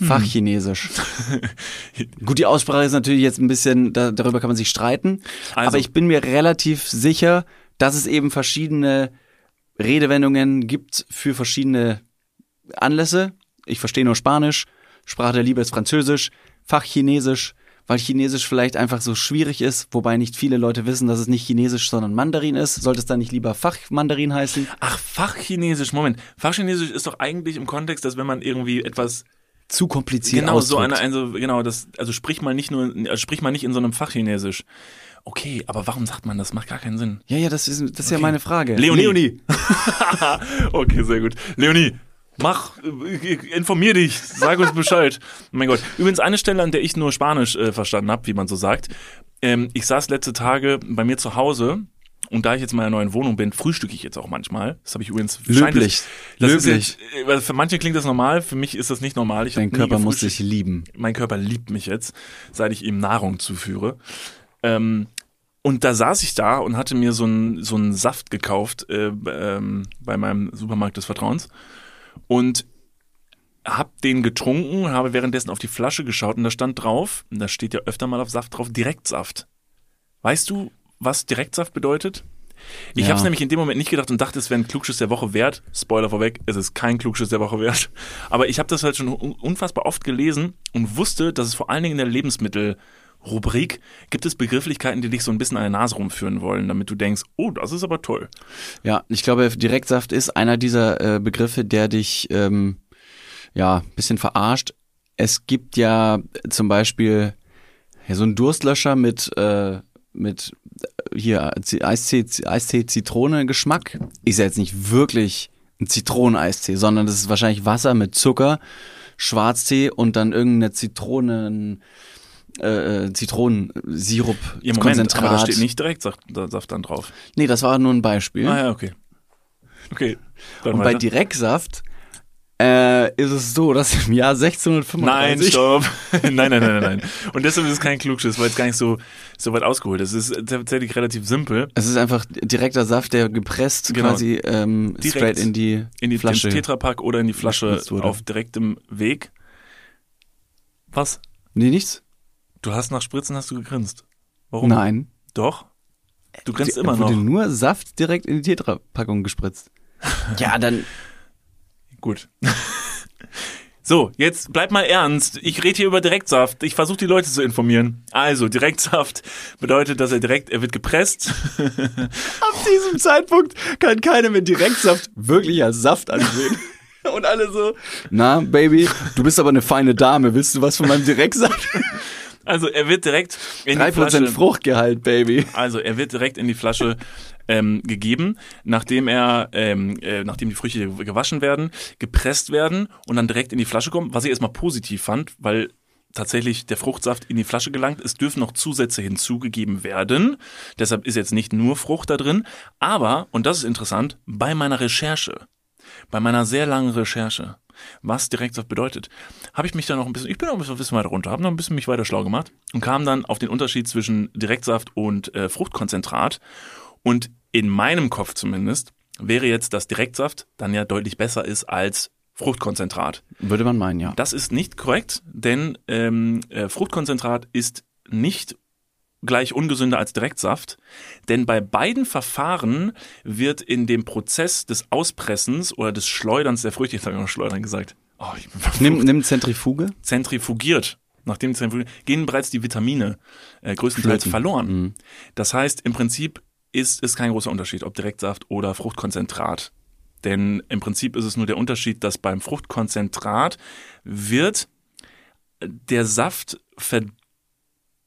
Fachchinesisch. [LAUGHS] Gut, die Aussprache ist natürlich jetzt ein bisschen, da, darüber kann man sich streiten. Also- aber ich bin mir relativ sicher, dass es eben verschiedene Redewendungen gibt für verschiedene Anlässe. Ich verstehe nur Spanisch, Sprache der Liebe ist Französisch, Fachchinesisch, weil Chinesisch vielleicht einfach so schwierig ist, wobei nicht viele Leute wissen, dass es nicht Chinesisch, sondern Mandarin ist. Sollte es dann nicht lieber Fachmandarin heißen? Ach, Fachchinesisch. Moment. Fachchinesisch ist doch eigentlich im Kontext, dass wenn man irgendwie etwas Zu kompliziert genau so ausdrückt. eine, also genau das, also sprich mal nicht nur, also sprich mal nicht in so einem Fachchinesisch. Okay, aber warum sagt man das? Macht gar keinen Sinn. Ja, ja, das ist, das ist ja Okay. meine Frage. Leonie. [LAUGHS] okay, sehr gut. Leonie, mach, äh, informier dich, sag uns Bescheid. Oh [LAUGHS] mein Gott. Übrigens eine Stelle, an der ich nur Spanisch äh, verstanden habe, wie man so sagt. Ähm, ich saß letzte Tage bei mir zu Hause und da ich jetzt in meiner neuen Wohnung bin, frühstücke ich jetzt auch manchmal. Das habe ich übrigens Löblich. Das Löblich. Ist jetzt, äh, für manche klingt das normal, für mich ist das nicht normal. Ich Dein Körper muss dich lieben. mein Körper liebt mich jetzt, seit ich ihm Nahrung zuführe. Ähm, und da saß ich da und hatte mir so einen so einen Saft gekauft äh, ähm, bei meinem Supermarkt des Vertrauens und hab den getrunken, habe währenddessen auf die Flasche geschaut und da stand drauf, und da steht ja öfter mal auf Saft drauf, Direktsaft. Weißt du, was Direktsaft bedeutet? Ich Ja. habe es nämlich in dem Moment nicht gedacht und dachte, es wäre ein Klugschiss der Woche wert. Spoiler vorweg, es ist kein Klugschiss der Woche wert. Aber ich habe das halt schon un- unfassbar oft gelesen und wusste, dass es vor allen Dingen in der Lebensmittelrubrik gibt es Begrifflichkeiten, die dich so ein bisschen an der Nase rumführen wollen, damit du denkst, oh, das ist aber toll. Ja, ich glaube, Direktsaft ist einer dieser äh, Begriffe, der dich ähm, ja ein bisschen verarscht. Es gibt ja zum Beispiel ja, so einen Durstlöscher mit äh, mit äh, hier Eistee, Eistee Zitrone Geschmack. Ist ja jetzt nicht wirklich ein Zitroneneistee, sondern das ist wahrscheinlich Wasser mit Zucker, Schwarztee und dann irgendeine Zitronen äh, äh, Zitronensirup Ihr Moment, Konzentrat. aber da steht nicht Direktsaft Saft dann drauf. Nee, das war nur ein Beispiel. Ah ja, okay. Okay. Und bei weiter. Direktsaft äh, ist es so, dass im Jahr 1635 Nein, stopp. [LAUGHS] nein, nein, nein, nein, nein. Und deshalb ist es kein Klugschiss, weil es gar nicht so, so weit ausgeholt ist. Es ist tatsächlich relativ simpel. es ist einfach direkter Saft, der gepresst Genau. quasi ähm, Direkt straight in die, In die Flasche. ins Tetrapack oder in die Flasche wurde. auf direktem Weg. Was? Nee, nichts? Du hast nach Spritzen hast du gegrinst. Warum? Nein. Doch. Du grinst Die- immer wurde noch. nur Saft direkt in die Tetra-Packung gespritzt. ja, dann. Gut. [LAUGHS] So, jetzt bleib mal ernst. Ich rede hier über Direktsaft. Ich versuche die Leute zu informieren. Also, Direktsaft bedeutet, dass er direkt, er wird gepresst. [LAUGHS] Ab diesem Zeitpunkt kann keiner mehr Direktsaft wirklich als Saft ansehen. [LAUGHS] Und alle so, na, Baby, du bist aber eine feine Dame. Willst du was von meinem Direktsaft? Also, er wird direkt in die 3% Flasche. Fruchtgehalt, Baby. Also er wird direkt in die Flasche ähm, gegeben, nachdem er, ähm, äh, nachdem die Früchte gewaschen werden, gepresst werden und dann direkt in die Flasche kommen. Was ich erstmal positiv fand, weil tatsächlich der Fruchtsaft in die Flasche gelangt. Es dürfen noch Zusätze hinzugegeben werden. Deshalb ist jetzt nicht nur Frucht da drin. Aber, und das ist interessant, bei meiner Recherche, bei meiner sehr langen Recherche, was Direktsaft bedeutet, habe ich mich dann noch ein bisschen, ich bin noch ein bisschen weiter runter, habe noch ein bisschen mich weiter schlau gemacht und kam dann auf den Unterschied zwischen Direktsaft und äh, Fruchtkonzentrat. Und in meinem Kopf zumindest wäre jetzt, dass Direktsaft dann ja deutlich besser ist als Fruchtkonzentrat. Würde man meinen, ja. Das ist nicht korrekt, denn ähm, äh, Fruchtkonzentrat ist nicht gleich ungesünder als Direktsaft, denn bei beiden Verfahren wird in dem Prozess des Auspressens oder des Schleuderns der Früchte, jetzt habe ich noch Schleudern gesagt, oh, ich bin Nimm, nimm Zentrifuge. zentrifugiert, nachdem zentrifugiert, gehen bereits die Vitamine äh, größtenteils Flöten. verloren. Mhm. Das heißt, im Prinzip ist es kein großer Unterschied, ob Direktsaft oder Fruchtkonzentrat. Denn im Prinzip ist es nur der Unterschied, dass beim Fruchtkonzentrat wird der Saft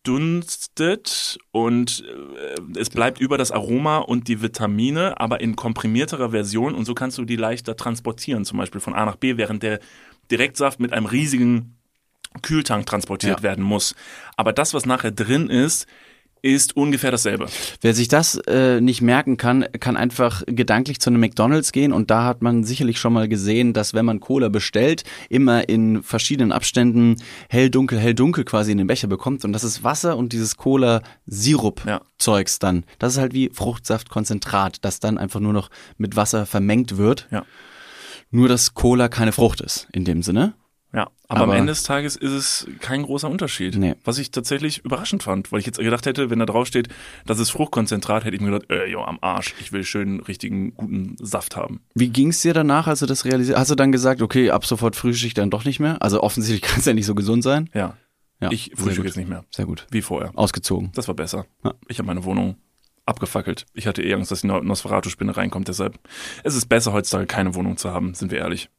verdunstet und äh, es bleibt über das Aroma und die Vitamine, aber in komprimierterer Version und so kannst du die leichter transportieren, zum Beispiel von A nach B, während der Direktsaft mit einem riesigen Kühltank transportiert Ja. werden muss. Aber das, was nachher drin ist, ist ungefähr dasselbe. Wer sich das äh, nicht merken kann, kann einfach gedanklich zu einem McDonalds gehen und da hat man sicherlich schon mal gesehen, dass wenn man Cola bestellt, immer in verschiedenen Abständen hell, dunkel, hell, dunkel quasi in den Becher bekommt und das ist Wasser und dieses Ja. Cola-Sirup-Zeugs dann. Das ist halt wie Fruchtsaftkonzentrat, das dann einfach nur noch mit Wasser vermengt wird. Ja. Nur, dass Cola keine Frucht ist, in dem Sinne. Ja, aber, Aber- am Ende des Tages ist es kein großer Unterschied. Nee. Was ich tatsächlich überraschend fand, weil ich jetzt gedacht hätte, wenn da drauf steht, das ist Fruchtkonzentrat, hätte ich mir gedacht, äh, jo, am Arsch, ich will schön richtigen, guten Saft haben. Wie ging's dir danach, als du das realisiert Hast du dann gesagt, okay, ab sofort frühstücke ich dann doch nicht mehr? Also offensichtlich [LAUGHS] kann es ja nicht so gesund sein. Ja. Ja, ich frühstücke jetzt nicht mehr. Sehr gut. Wie vorher. Ausgezogen. Das war besser. Ja. Ich habe meine Wohnung abgefackelt. Ich hatte eh Angst, dass die Nosferatu-Spinne reinkommt, deshalb. Es ist besser, heutzutage keine Wohnung zu haben, sind wir ehrlich.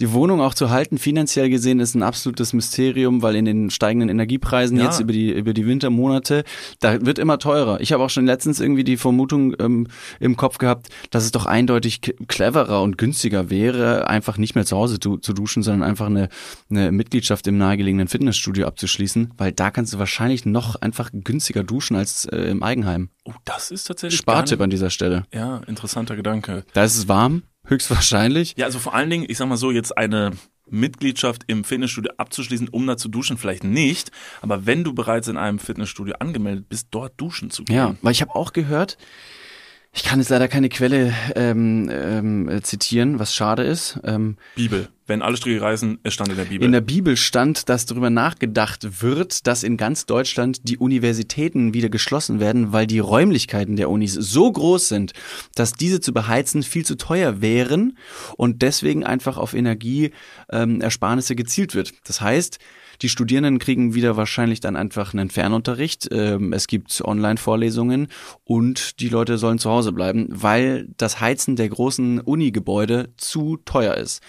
Die Wohnung auch zu halten, finanziell gesehen, ist ein absolutes Mysterium, weil in den steigenden Energiepreisen Ja. jetzt über die, über die Wintermonate, da wird immer teurer. Ich habe auch schon letztens irgendwie die Vermutung ähm, im Kopf gehabt, dass es doch eindeutig cleverer und günstiger wäre, einfach nicht mehr zu Hause zu, zu duschen, sondern einfach eine, eine Mitgliedschaft im nahegelegenen Fitnessstudio abzuschließen, weil da kannst du wahrscheinlich noch einfach günstiger duschen als äh, im Eigenheim. Oh, das ist tatsächlich Spartipp nicht, an dieser Stelle. Ja, interessanter Gedanke. Da ist es warm, höchstwahrscheinlich. Ja, also vor allen Dingen, ich sag mal so, jetzt eine Mitgliedschaft im Fitnessstudio abzuschließen, um da zu duschen, vielleicht nicht. Aber wenn du bereits in einem Fitnessstudio angemeldet bist, dort duschen zu gehen. Ja, weil ich habe auch gehört, ich kann jetzt leider keine Quelle ähm, ähm, äh, zitieren, was schade ist. Ähm, Bibel. Wenn alle Stricke reißen, es stand in der Bibel. in der Bibel stand, dass darüber nachgedacht wird, dass in ganz Deutschland die Universitäten wieder geschlossen werden, weil die Räumlichkeiten der Unis so groß sind, dass diese zu beheizen viel zu teuer wären und deswegen einfach auf Energieersparnisse ähm, gezielt wird. Das heißt, die Studierenden kriegen wieder wahrscheinlich dann einfach einen Fernunterricht. Ähm, es gibt Online-Vorlesungen und die Leute sollen zu Hause bleiben, weil das Heizen der großen Uni-Gebäude zu teuer ist.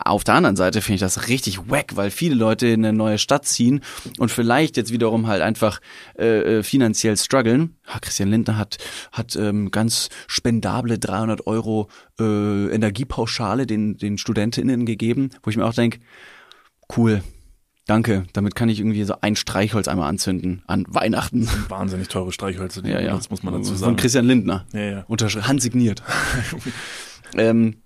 Auf der anderen Seite finde ich das richtig wack, weil viele Leute in eine neue Stadt ziehen und vielleicht jetzt wiederum halt einfach äh, äh, finanziell strugglen. Ja, Christian Lindner hat hat ähm, ganz spendable 300 Euro äh, Energiepauschale den den Studentinnen gegeben, wo ich mir auch denke, cool, danke, damit kann ich irgendwie so ein Streichholz einmal anzünden an Weihnachten. Wahnsinnig teure Streichhölzer, die Ja, ja. das muss man dazu Von sagen. Christian Lindner. Ja, ja. Unterschrift, handsigniert. [LAUGHS] ähm,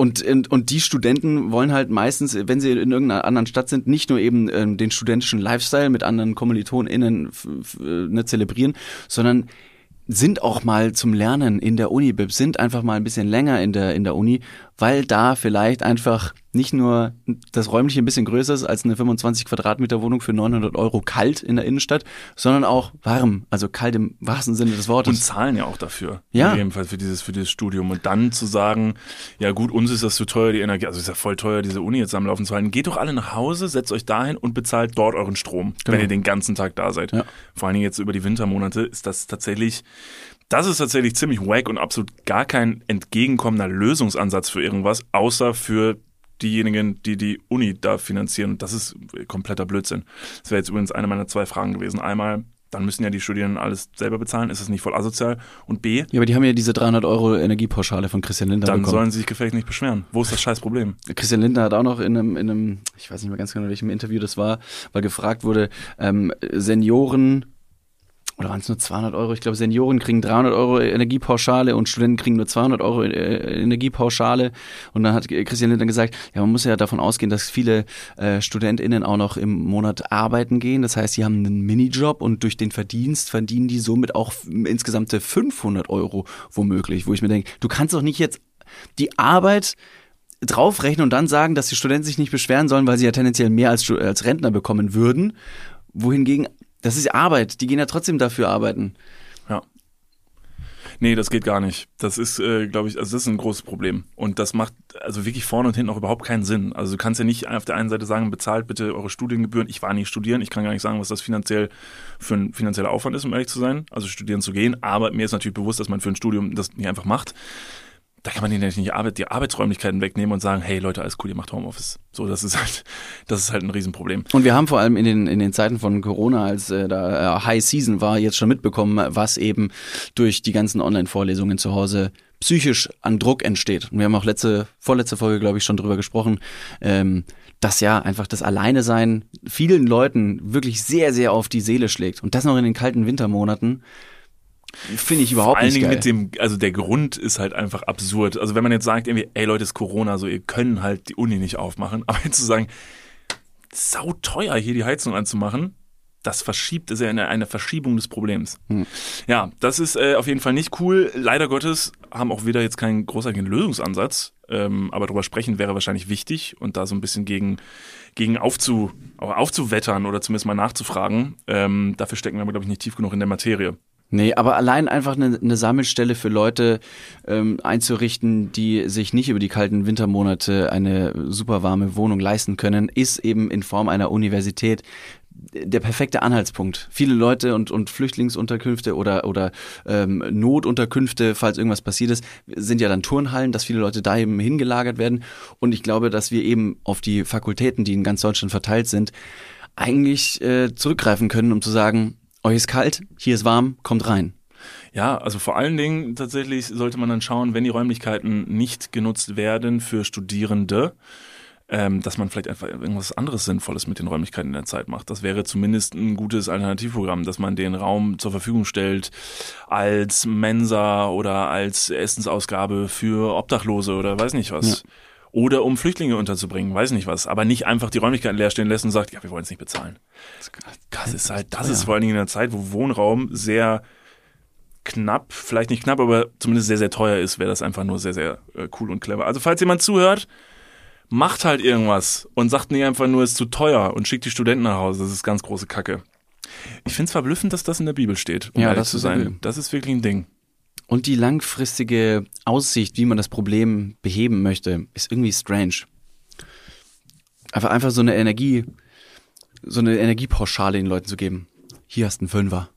und, und, und die Studenten wollen halt meistens, wenn sie in irgendeiner anderen Stadt sind, nicht nur eben ähm, den studentischen Lifestyle mit anderen KommilitonInnen äh, ne, zelebrieren, sondern sind auch mal zum Lernen in der Uni, sind einfach mal ein bisschen länger in der, in der Uni, weil da vielleicht einfach nicht nur das räumliche ein bisschen größer ist als eine 25 Quadratmeter Wohnung für 900 Euro kalt in der Innenstadt, sondern auch warm, also kalt im wahrsten Sinne des Und Wortes. zahlen ja auch dafür. Ja. Jedenfalls für dieses, für dieses Studium. Und dann zu sagen, ja gut, uns ist das zu teuer, die Energie, also ist ja voll teuer, diese Uni jetzt am Laufen zu halten. Geht doch alle nach Hause, setzt euch dahin und bezahlt dort euren Strom, Genau. wenn ihr den ganzen Tag da seid. Ja. Vor allen Dingen jetzt über die Wintermonate ist das tatsächlich, das ist tatsächlich ziemlich wack und absolut gar kein entgegenkommender Lösungsansatz für irgendwas, außer für diejenigen, die die Uni da finanzieren. Und das ist kompletter Blödsinn. Das wäre jetzt übrigens eine meiner zwei Fragen gewesen. Einmal, dann müssen ja die Studierenden alles selber bezahlen. Ist das nicht voll asozial? Und B, Ja, aber die haben ja diese 300 Euro Energiepauschale von Christian Lindner dann bekommen. sollen sie sich gefälligst nicht beschweren. Wo ist das scheiß Problem? Christian Lindner hat auch noch in einem, in einem, ich weiß nicht mehr ganz genau, in welchem Interview das war, weil gefragt wurde, ähm, Senioren oder waren es nur 200 Euro? Ich glaube, Senioren kriegen 300 Euro Energiepauschale und Studenten kriegen nur 200 Euro äh, Energiepauschale. Und dann hat Christian Lindner gesagt, ja, man muss ja davon ausgehen, dass viele äh, StudentInnen auch noch im Monat arbeiten gehen. Das heißt, sie haben einen Minijob und durch den Verdienst verdienen die somit auch insgesamte 500 Euro womöglich, wo ich mir denke, du kannst doch nicht jetzt die Arbeit draufrechnen und dann sagen, dass die Studenten sich nicht beschweren sollen, weil sie ja tendenziell mehr als, als Rentner bekommen würden. Wohingegen das ist Arbeit. Die gehen ja trotzdem dafür arbeiten. Ja. Nee, das geht gar nicht. Das ist, äh, glaube ich, also das ist ein großes Problem. Und das macht also wirklich vorne und hinten auch überhaupt keinen Sinn. Also du kannst ja nicht auf der einen Seite sagen, bezahlt bitte eure Studiengebühren. Ich war nie studieren. Ich kann gar nicht sagen, was das finanziell für ein finanzieller Aufwand ist, um ehrlich zu sein. Also studieren zu gehen. Aber mir ist natürlich bewusst, dass man für ein Studium das nicht einfach macht da kann man ihnen nicht Arbeit, die Arbeitsräumlichkeiten wegnehmen und sagen, hey Leute, alles cool, ihr macht Homeoffice. So, das ist halt, [LAUGHS] das ist halt ein Riesenproblem. Und wir haben vor allem in den, in den Zeiten von Corona, als äh, da äh, High Season war, jetzt schon mitbekommen, was eben durch die ganzen Online-Vorlesungen zu Hause psychisch an Druck entsteht. Und wir haben auch letzte, vorletzte Folge, glaube ich, schon drüber gesprochen, ähm, dass ja einfach das Alleinesein vielen Leuten wirklich sehr, sehr auf die Seele schlägt. Und das noch in den kalten Wintermonaten. Finde ich überhaupt Vor allen Dingen mit dem, also der Grund ist halt einfach absurd. Also wenn man jetzt sagt, irgendwie, ey Leute, es ist Corona, so ihr können halt die Uni nicht aufmachen, [LAUGHS] aber jetzt zu sagen, sau teuer hier die Heizung anzumachen, das verschiebt, ist ja eine, eine Verschiebung des Problems. Hm. Ja, das ist äh, auf jeden Fall nicht cool. Leider Gottes haben auch wieder jetzt keinen großartigen Lösungsansatz, ähm, aber darüber sprechen wäre wahrscheinlich wichtig und da so ein bisschen gegen, gegen aufzu, aufzuwettern oder zumindest mal nachzufragen. Ähm, dafür stecken wir aber, glaube ich, nicht tief genug in der Materie. Nee, aber allein einfach eine, eine Sammelstelle für Leute ähm, einzurichten, die sich nicht über die kalten Wintermonate eine super warme Wohnung leisten können, ist eben in Form einer Universität der perfekte Anhaltspunkt. Viele Leute und, und Flüchtlingsunterkünfte oder, oder ähm, Notunterkünfte, falls irgendwas passiert ist, sind ja dann Turnhallen, dass viele Leute da eben hingelagert werden. Und ich glaube, dass wir eben auf die Fakultäten, die in ganz Deutschland verteilt sind, eigentlich äh, zurückgreifen können, um zu sagen, euch ist kalt, hier ist warm, kommt rein. Ja, also vor allen Dingen tatsächlich sollte man dann schauen, wenn die Räumlichkeiten nicht genutzt werden für Studierende, ähm, dass man vielleicht einfach irgendwas anderes Sinnvolles mit den Räumlichkeiten in der Zeit macht. Das wäre zumindest ein gutes Alternativprogramm, dass man den Raum zur Verfügung stellt als Mensa oder als Essensausgabe für Obdachlose oder weiß nicht was. Ja oder um Flüchtlinge unterzubringen, weiß nicht was, aber nicht einfach die Räumlichkeiten leer stehen lässt und sagt, ja, wir wollen es nicht bezahlen. Das ist halt, das ist vor allen Dingen in einer Zeit, wo Wohnraum sehr knapp, vielleicht nicht knapp, aber zumindest sehr, sehr teuer ist, wäre das einfach nur sehr, sehr äh, cool und clever. Also falls jemand zuhört, macht halt irgendwas und sagt nicht einfach nur, es ist zu teuer und schickt die Studenten nach Hause. Das ist ganz große Kacke. Ich finde es verblüffend, dass das in der Bibel steht, um ja, das zu sein. Das ist wirklich ein Ding. Und die langfristige Aussicht, wie man das Problem beheben möchte, ist irgendwie strange. Einfach, einfach so eine Energie, so eine Energiepauschale den Leuten zu geben. Hier hast du einen Fünfer.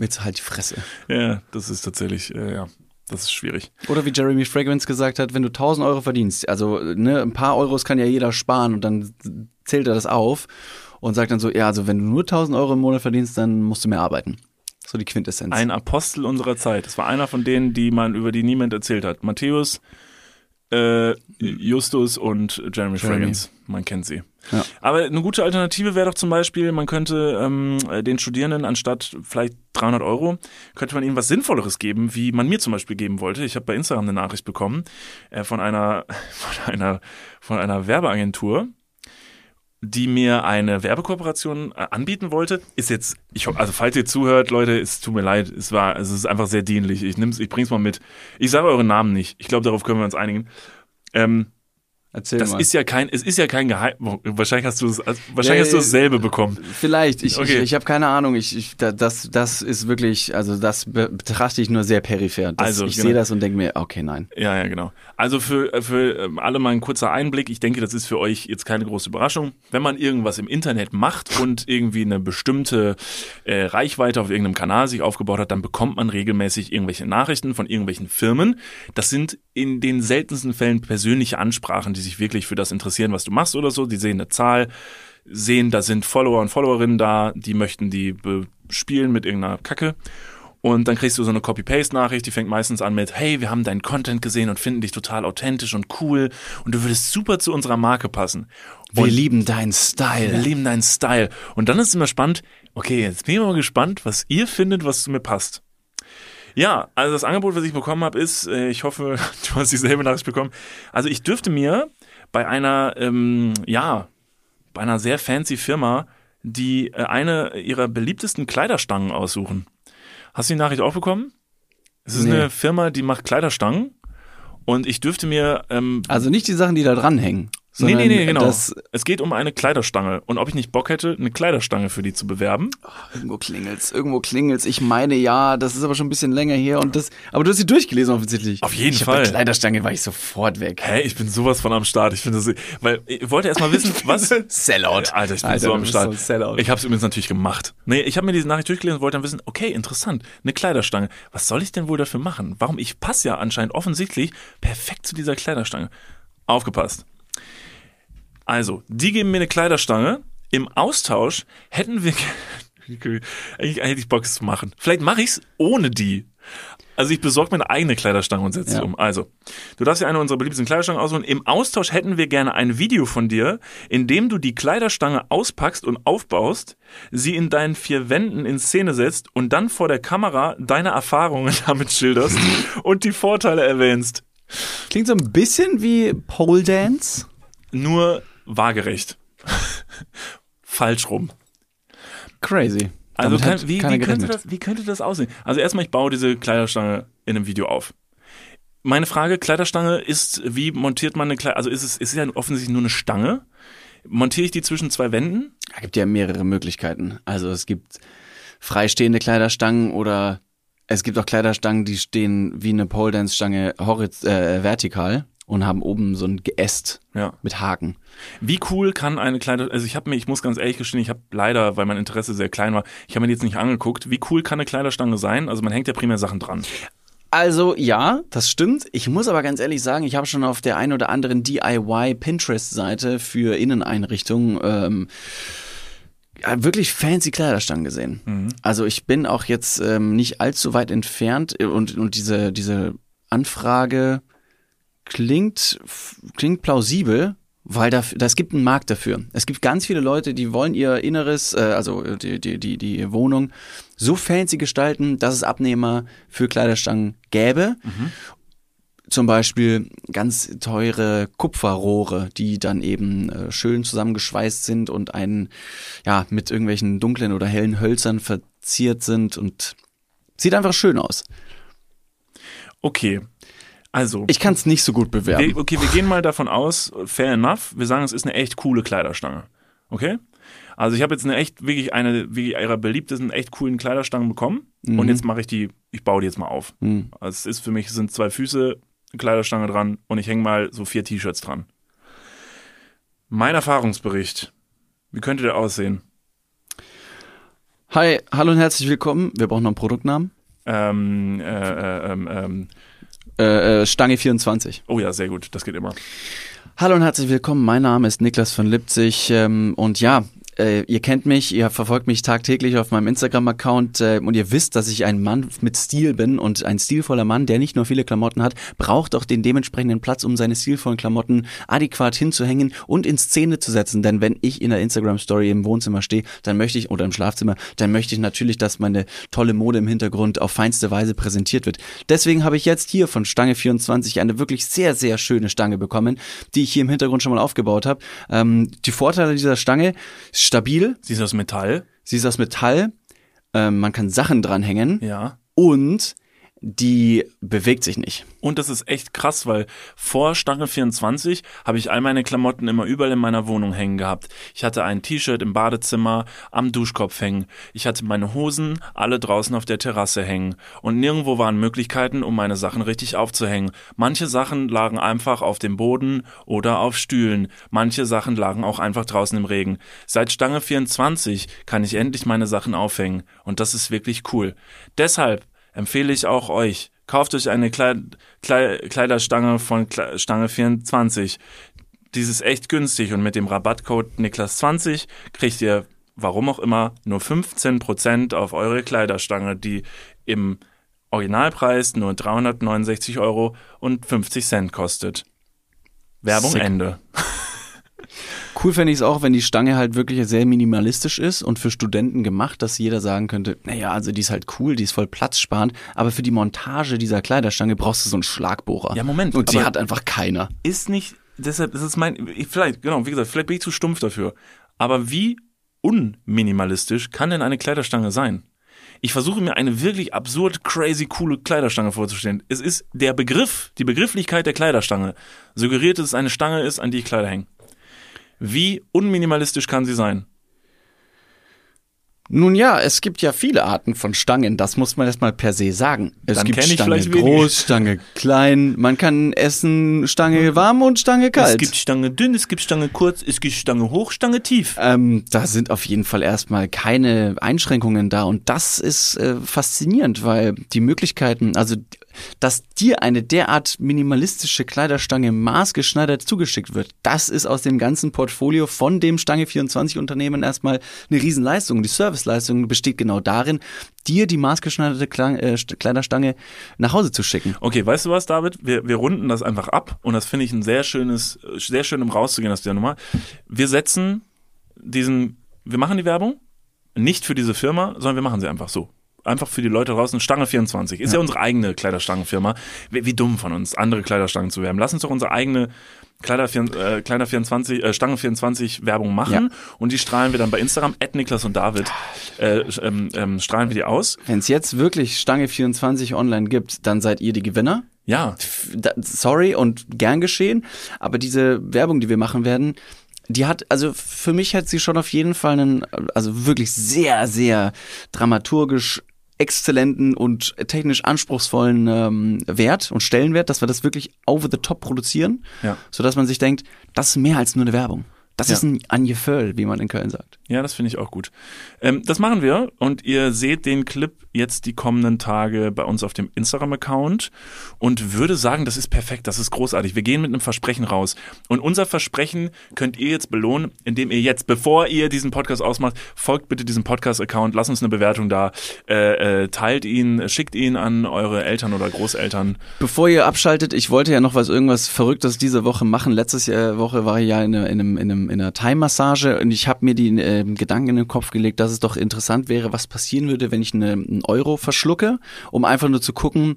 Jetzt halt die Fresse. Ja, das ist tatsächlich, äh, ja, das ist schwierig. Oder wie Jeremy Fragrance gesagt hat, wenn du 1000 Euro verdienst, also ne, ein paar Euros kann ja jeder sparen und dann zählt er das auf und sagt dann so, ja, also wenn du nur 1000 Euro im Monat verdienst, dann musst du mehr arbeiten. So die Quintessenz. Ein Apostel unserer Zeit. Das war einer von denen, die man, über die niemand erzählt hat. Matthäus, äh, Justus und Jeremy, Fragrance. Man kennt sie. Ja. Aber eine gute Alternative wäre doch zum Beispiel, man könnte ähm, den Studierenden anstatt vielleicht 300 Euro, könnte man ihnen was Sinnvolleres geben, wie man mir zum Beispiel geben wollte. Ich habe bei Instagram eine Nachricht bekommen äh, von einer [LAUGHS] von einer von einer Werbeagentur, die mir eine Werbekooperation äh, anbieten wollte, ist jetzt, ich also falls ihr zuhört, Leute, es tut mir leid, es war, es ist einfach sehr dienlich. Ich nimm's, ich bring's mal mit. Ich sage euren Namen nicht. Ich glaube, darauf können wir uns einigen. Ähm, Erzähl das mal. ist ja kein, es ist ja kein Geheim. Wahrscheinlich hast du es, wahrscheinlich ja, hast du dasselbe bekommen. Vielleicht. Ich, okay. ich, ich habe keine Ahnung. Ich, ich, das, das ist wirklich, also das betrachte ich nur sehr peripher. Das, also ich genau. sehe das und denke mir, okay, nein. Ja, ja, genau. Also für, für ähm, alle mal ein kurzer Einblick. Ich denke, das ist für euch jetzt keine große Überraschung. Wenn man irgendwas im Internet macht und irgendwie eine bestimmte äh, Reichweite auf irgendeinem Kanal sich aufgebaut hat, dann bekommt man regelmäßig irgendwelche Nachrichten von irgendwelchen Firmen. Das sind in den seltensten Fällen persönliche Ansprachen, die sich wirklich für das interessieren, was du machst oder so. Die sehen eine Zahl, sehen, da sind Follower und Followerinnen da, die möchten die bespielen mit irgendeiner Kacke. Und dann kriegst du so eine Copy-Paste-Nachricht, die fängt meistens an mit, hey, wir haben deinen Content gesehen und finden dich total authentisch und cool und du würdest super zu unserer Marke passen. Wir Und lieben deinen wir Style. lieben deinen Style. Und dann ist es immer spannend, okay, jetzt bin ich mal gespannt, was ihr findet, was zu mir passt. Ja, also das Angebot, was ich bekommen habe, ist, äh, ich hoffe, [LAUGHS] du hast dieselbe Nachricht bekommen. Also ich dürfte mir bei einer, ähm, ja, bei einer sehr fancy Firma die äh, eine ihrer beliebtesten Kleiderstangen aussuchen. Hast du die Nachricht auch bekommen? Es ist Nee. eine Firma, die macht Kleiderstangen und ich dürfte mir ähm, Also nicht die Sachen, die da dranhängen. Nee, sondern nee, nee, genau. Das, es geht um eine Kleiderstange und ob ich nicht Bock hätte, eine Kleiderstange für die zu bewerben. irgendwo klingelt's, irgendwo klingelt's. Ich meine ja, das ist aber schon ein bisschen länger her und das, aber du hast sie durchgelesen offensichtlich. Auf jeden ich Fall. Bei Kleiderstange war ich sofort weg. Hey, ich bin sowas von am Start. Ich finde das, weil ich wollte erst mal wissen, was. [LAUGHS] Sellout. Alter, ich bin Alter, so am Start. so Sellout. Ich habe es übrigens natürlich gemacht. Nee, ich habe mir diese Nachricht durchgelesen und wollte dann wissen, okay, interessant, eine Kleiderstange. Was soll ich denn wohl dafür machen? Warum? Ich passe ja anscheinend offensichtlich perfekt zu dieser Kleiderstange. Aufgepasst. Also, die geben mir eine Kleiderstange. Im Austausch hätten wir. [LAUGHS] Eigentlich hätte ich Bock, es zu machen. Vielleicht mache ich es ohne die. Also ich besorge mir eine eigene Kleiderstange und setze sie Ja. um. Also, du darfst dir eine unserer beliebtesten Kleiderstangen aussuchen. Im Austausch hätten wir gerne ein Video von dir, in dem du die Kleiderstange auspackst und aufbaust, sie in deinen vier Wänden in Szene setzt und dann vor der Kamera deine Erfahrungen [LAUGHS] damit schilderst [LAUGHS] und die Vorteile erwähnst. Klingt so ein bisschen wie Pole Dance. Nur waagerecht. [LAUGHS] Falsch rum. Crazy. Also kann, wie, wie, könnte das, wie könnte das aussehen? Also erstmal, ich baue diese Kleiderstange in einem Video auf. Meine Frage, Kleiderstange ist, wie montiert man eine Kleider, also ist es, ist es ja offensichtlich nur eine Stange? Montiere ich die zwischen zwei Wänden? Es gibt ja mehrere Möglichkeiten. Also es gibt freistehende Kleiderstangen oder es gibt auch Kleiderstangen, die stehen wie eine Pole Dance Stange äh, vertikal und haben oben so ein Geäst Ja. mit Haken. Wie cool kann eine Kleider, also ich habe mir, ich muss ganz ehrlich gestehen, ich habe leider, weil mein Interesse sehr klein war, ich habe mir die jetzt nicht angeguckt. Wie cool kann eine Kleiderstange sein? Also man hängt ja primär Sachen dran. Also ja, das stimmt. Ich muss aber ganz ehrlich sagen, ich habe schon auf der ein oder anderen DIY Pinterest-Seite für Inneneinrichtungen ähm, wirklich fancy Kleiderstangen gesehen. Also ich bin auch jetzt ähm, nicht allzu weit entfernt und, und diese, diese Anfrage klingt, klingt plausibel. Weil da, das gibt einen Markt dafür. Es gibt ganz viele Leute, die wollen ihr Inneres, äh, also die, die, die, die Wohnung so fancy gestalten, dass es Abnehmer für Kleiderstangen gäbe. Zum Beispiel ganz teure Kupferrohre, die dann eben äh, schön zusammengeschweißt sind und einen, ja, mit irgendwelchen dunklen oder hellen Hölzern verziert sind und sieht einfach schön aus. Okay. Also. Ich kann es nicht so gut bewerben. Wir, okay, wir gehen mal davon aus, fair enough, wir sagen, es ist eine echt coole Kleiderstange. Okay? Also ich habe jetzt eine echt, wirklich eine, wie ihrer beliebtesten, echt coolen Kleiderstangen bekommen. Und jetzt mache ich die, ich baue die jetzt mal auf. Mhm. Also es ist für mich, es sind zwei Füße, eine Kleiderstange dran und ich hänge mal so vier T-Shirts dran. Mein Erfahrungsbericht. Wie könnte der aussehen? Hi, hallo und herzlich willkommen. Wir brauchen noch einen Produktnamen. Ähm, äh, äh, ähm, ähm, Äh, äh, Stange 24. oh ja, sehr gut, das geht immer. Hallo und herzlich willkommen. Mein Name ist Niklas von Lipzig ähm, und ja, äh, ihr kennt mich, ihr verfolgt mich tagtäglich auf meinem Instagram-Account äh, und ihr wisst, dass ich ein Mann mit Stil bin und ein stilvoller Mann, der nicht nur viele Klamotten hat, braucht auch den dementsprechenden Platz, um seine stilvollen Klamotten adäquat hinzuhängen und in Szene zu setzen. Denn wenn ich in der Instagram-Story im Wohnzimmer stehe, dann möchte ich, oder im Schlafzimmer, dann möchte ich natürlich, dass meine tolle Mode im Hintergrund auf feinste Weise präsentiert wird. Deswegen habe ich jetzt hier von Stange 24 eine wirklich sehr, sehr schöne Stange bekommen, die ich hier im Hintergrund schon mal aufgebaut habe. Ähm, die Vorteile dieser Stange, stabil, Sie ist aus Metall. sie ist aus Metall, ähm, man kann Sachen dranhängen Ja. und die bewegt sich nicht. Und das ist echt krass, weil vor Stange 24 habe ich all meine Klamotten immer überall in meiner Wohnung hängen gehabt. Ich hatte ein T-Shirt im Badezimmer am Duschkopf hängen. Ich hatte meine Hosen alle draußen auf der Terrasse hängen. Und nirgendwo waren Möglichkeiten, um meine Sachen richtig aufzuhängen. Manche Sachen lagen einfach auf dem Boden oder auf Stühlen. Manche Sachen lagen auch einfach draußen im Regen. Seit Stange 24 kann ich endlich meine Sachen aufhängen. Und das ist wirklich cool. Deshalb empfehle ich auch euch, kauft euch eine Kleid Kleid Kleiderstange von Kle Stange 24. Die ist echt günstig und mit dem Rabattcode Niklas20 kriegt ihr warum auch immer, nur 15% auf eure Kleiderstange, die im Originalpreis nur 369 Euro und 50 Cent kostet. Werbung Sick. Ende. [LAUGHS] Cool fände ich es auch, wenn die Stange halt wirklich sehr minimalistisch ist und für Studenten gemacht, dass jeder sagen könnte, naja, also die ist halt cool, die ist voll platzsparend, aber für die Montage dieser Kleiderstange brauchst du so einen Schlagbohrer. Ja, Moment, Und die hat einfach keiner. Ist nicht, deshalb, das ist mein, ich- vielleicht, genau, wie gesagt, vielleicht bin ich zu stumpf dafür. Aber wie unminimalistisch kann denn eine Kleiderstange sein? Ich versuche mir eine wirklich absurd, crazy, coole Kleiderstange vorzustellen. Es ist der Begriff, die Begrifflichkeit der Kleiderstange suggeriert, dass es eine Stange ist, an die ich Kleider hänge. Wie unminimalistisch kann sie sein? Nun ja, es gibt ja viele Arten von Stangen, das muss man erstmal per se sagen. Es Dann gibt Stange groß, Stange klein, man kann essen Stange warm und Stange kalt. Es gibt Stange dünn, es gibt Stange kurz, es gibt Stange hoch, Stange tief. Ähm, da sind auf jeden Fall erstmal keine Einschränkungen da und das ist äh, faszinierend, weil die Möglichkeiten, also dass dir eine derart minimalistische Kleiderstange maßgeschneidert zugeschickt wird, das ist aus dem ganzen Portfolio von dem Stange 24 Unternehmen erstmal eine Riesenleistung. Die Serviceleistung besteht genau darin, dir die maßgeschneiderte äh, St- Kleiderstange nach Hause zu schicken. Okay, weißt du was, David? Wir, wir runden das einfach ab und das finde ich ein sehr schönes, sehr schön, um rauszugehen aus dieser Nummer. Wir setzen diesen, wir machen die Werbung nicht für diese Firma, sondern wir machen sie einfach so. Einfach für die Leute draußen. Stange 24 ist ja, unsere eigene Kleiderstangenfirma. Wie, wie dumm von uns, andere Kleiderstangen zu werben. Lass uns doch unsere eigene Kleider, äh, Kleider 24, äh, Stange 24 Werbung machen Ja. und die strahlen wir dann bei Instagram, at Niklas und David, äh, ähm, ähm, strahlen wir die aus. Wenn es jetzt wirklich Stange 24 online gibt, dann seid ihr die Gewinner. Ja, sorry und gern geschehen, aber diese Werbung, die wir machen werden, die hat, also für mich hat sie schon auf jeden Fall einen, also wirklich sehr, sehr dramaturgisch exzellenten und technisch anspruchsvollen ähm, Wert und Stellenwert, dass wir das wirklich over the top produzieren, Ja. sodass man sich denkt, das ist mehr als nur eine Werbung. Das Ja. ist ein Angeföll, wie man in Köln sagt. Ja, das finde ich auch gut. Ähm, das machen wir und ihr seht den Clip jetzt die kommenden Tage bei uns auf dem Instagram-Account und würde sagen, das ist perfekt, das ist großartig. Wir gehen mit einem Versprechen raus und unser Versprechen könnt ihr jetzt belohnen, indem ihr jetzt, bevor ihr diesen Podcast ausmacht, folgt bitte diesem Podcast-Account, lasst uns eine Bewertung da, äh, äh, teilt ihn, schickt ihn an eure Eltern oder Großeltern. Bevor ihr abschaltet, ich wollte ja noch was irgendwas Verrücktes diese Woche machen. Letztes Jahr Woche war ich ja in, einem, in, in einer Thai-Massage und ich habe mir die äh, Gedanken in den Kopf gelegt, dass es doch interessant wäre, was passieren würde, wenn ich eine, einen Euro verschlucke, um einfach nur zu gucken,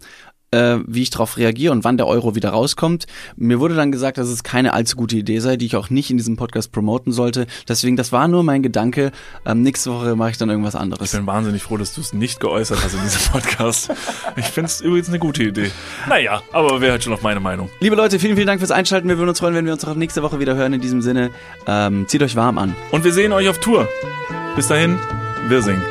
äh, wie ich darauf reagiere und wann der Euro wieder rauskommt. Mir wurde dann gesagt, dass es keine allzu gute Idee sei, die ich auch nicht in diesem Podcast promoten sollte. Deswegen, das war nur mein Gedanke. Ähm, nächste Woche mache ich dann irgendwas Ich anderes. bin wahnsinnig froh, dass du es nicht geäußert hast in diesem Podcast. Ich finde es übrigens eine gute Idee. Naja, aber wer hat schon auf meine Meinung? Liebe Leute, vielen, vielen Dank fürs Einschalten. Wir würden uns freuen, wenn wir uns auch nächste Woche wieder hören. In diesem Sinne, ähm, zieht euch warm an. Und wir sehen euch auf Tour. Bis dahin, wir singen.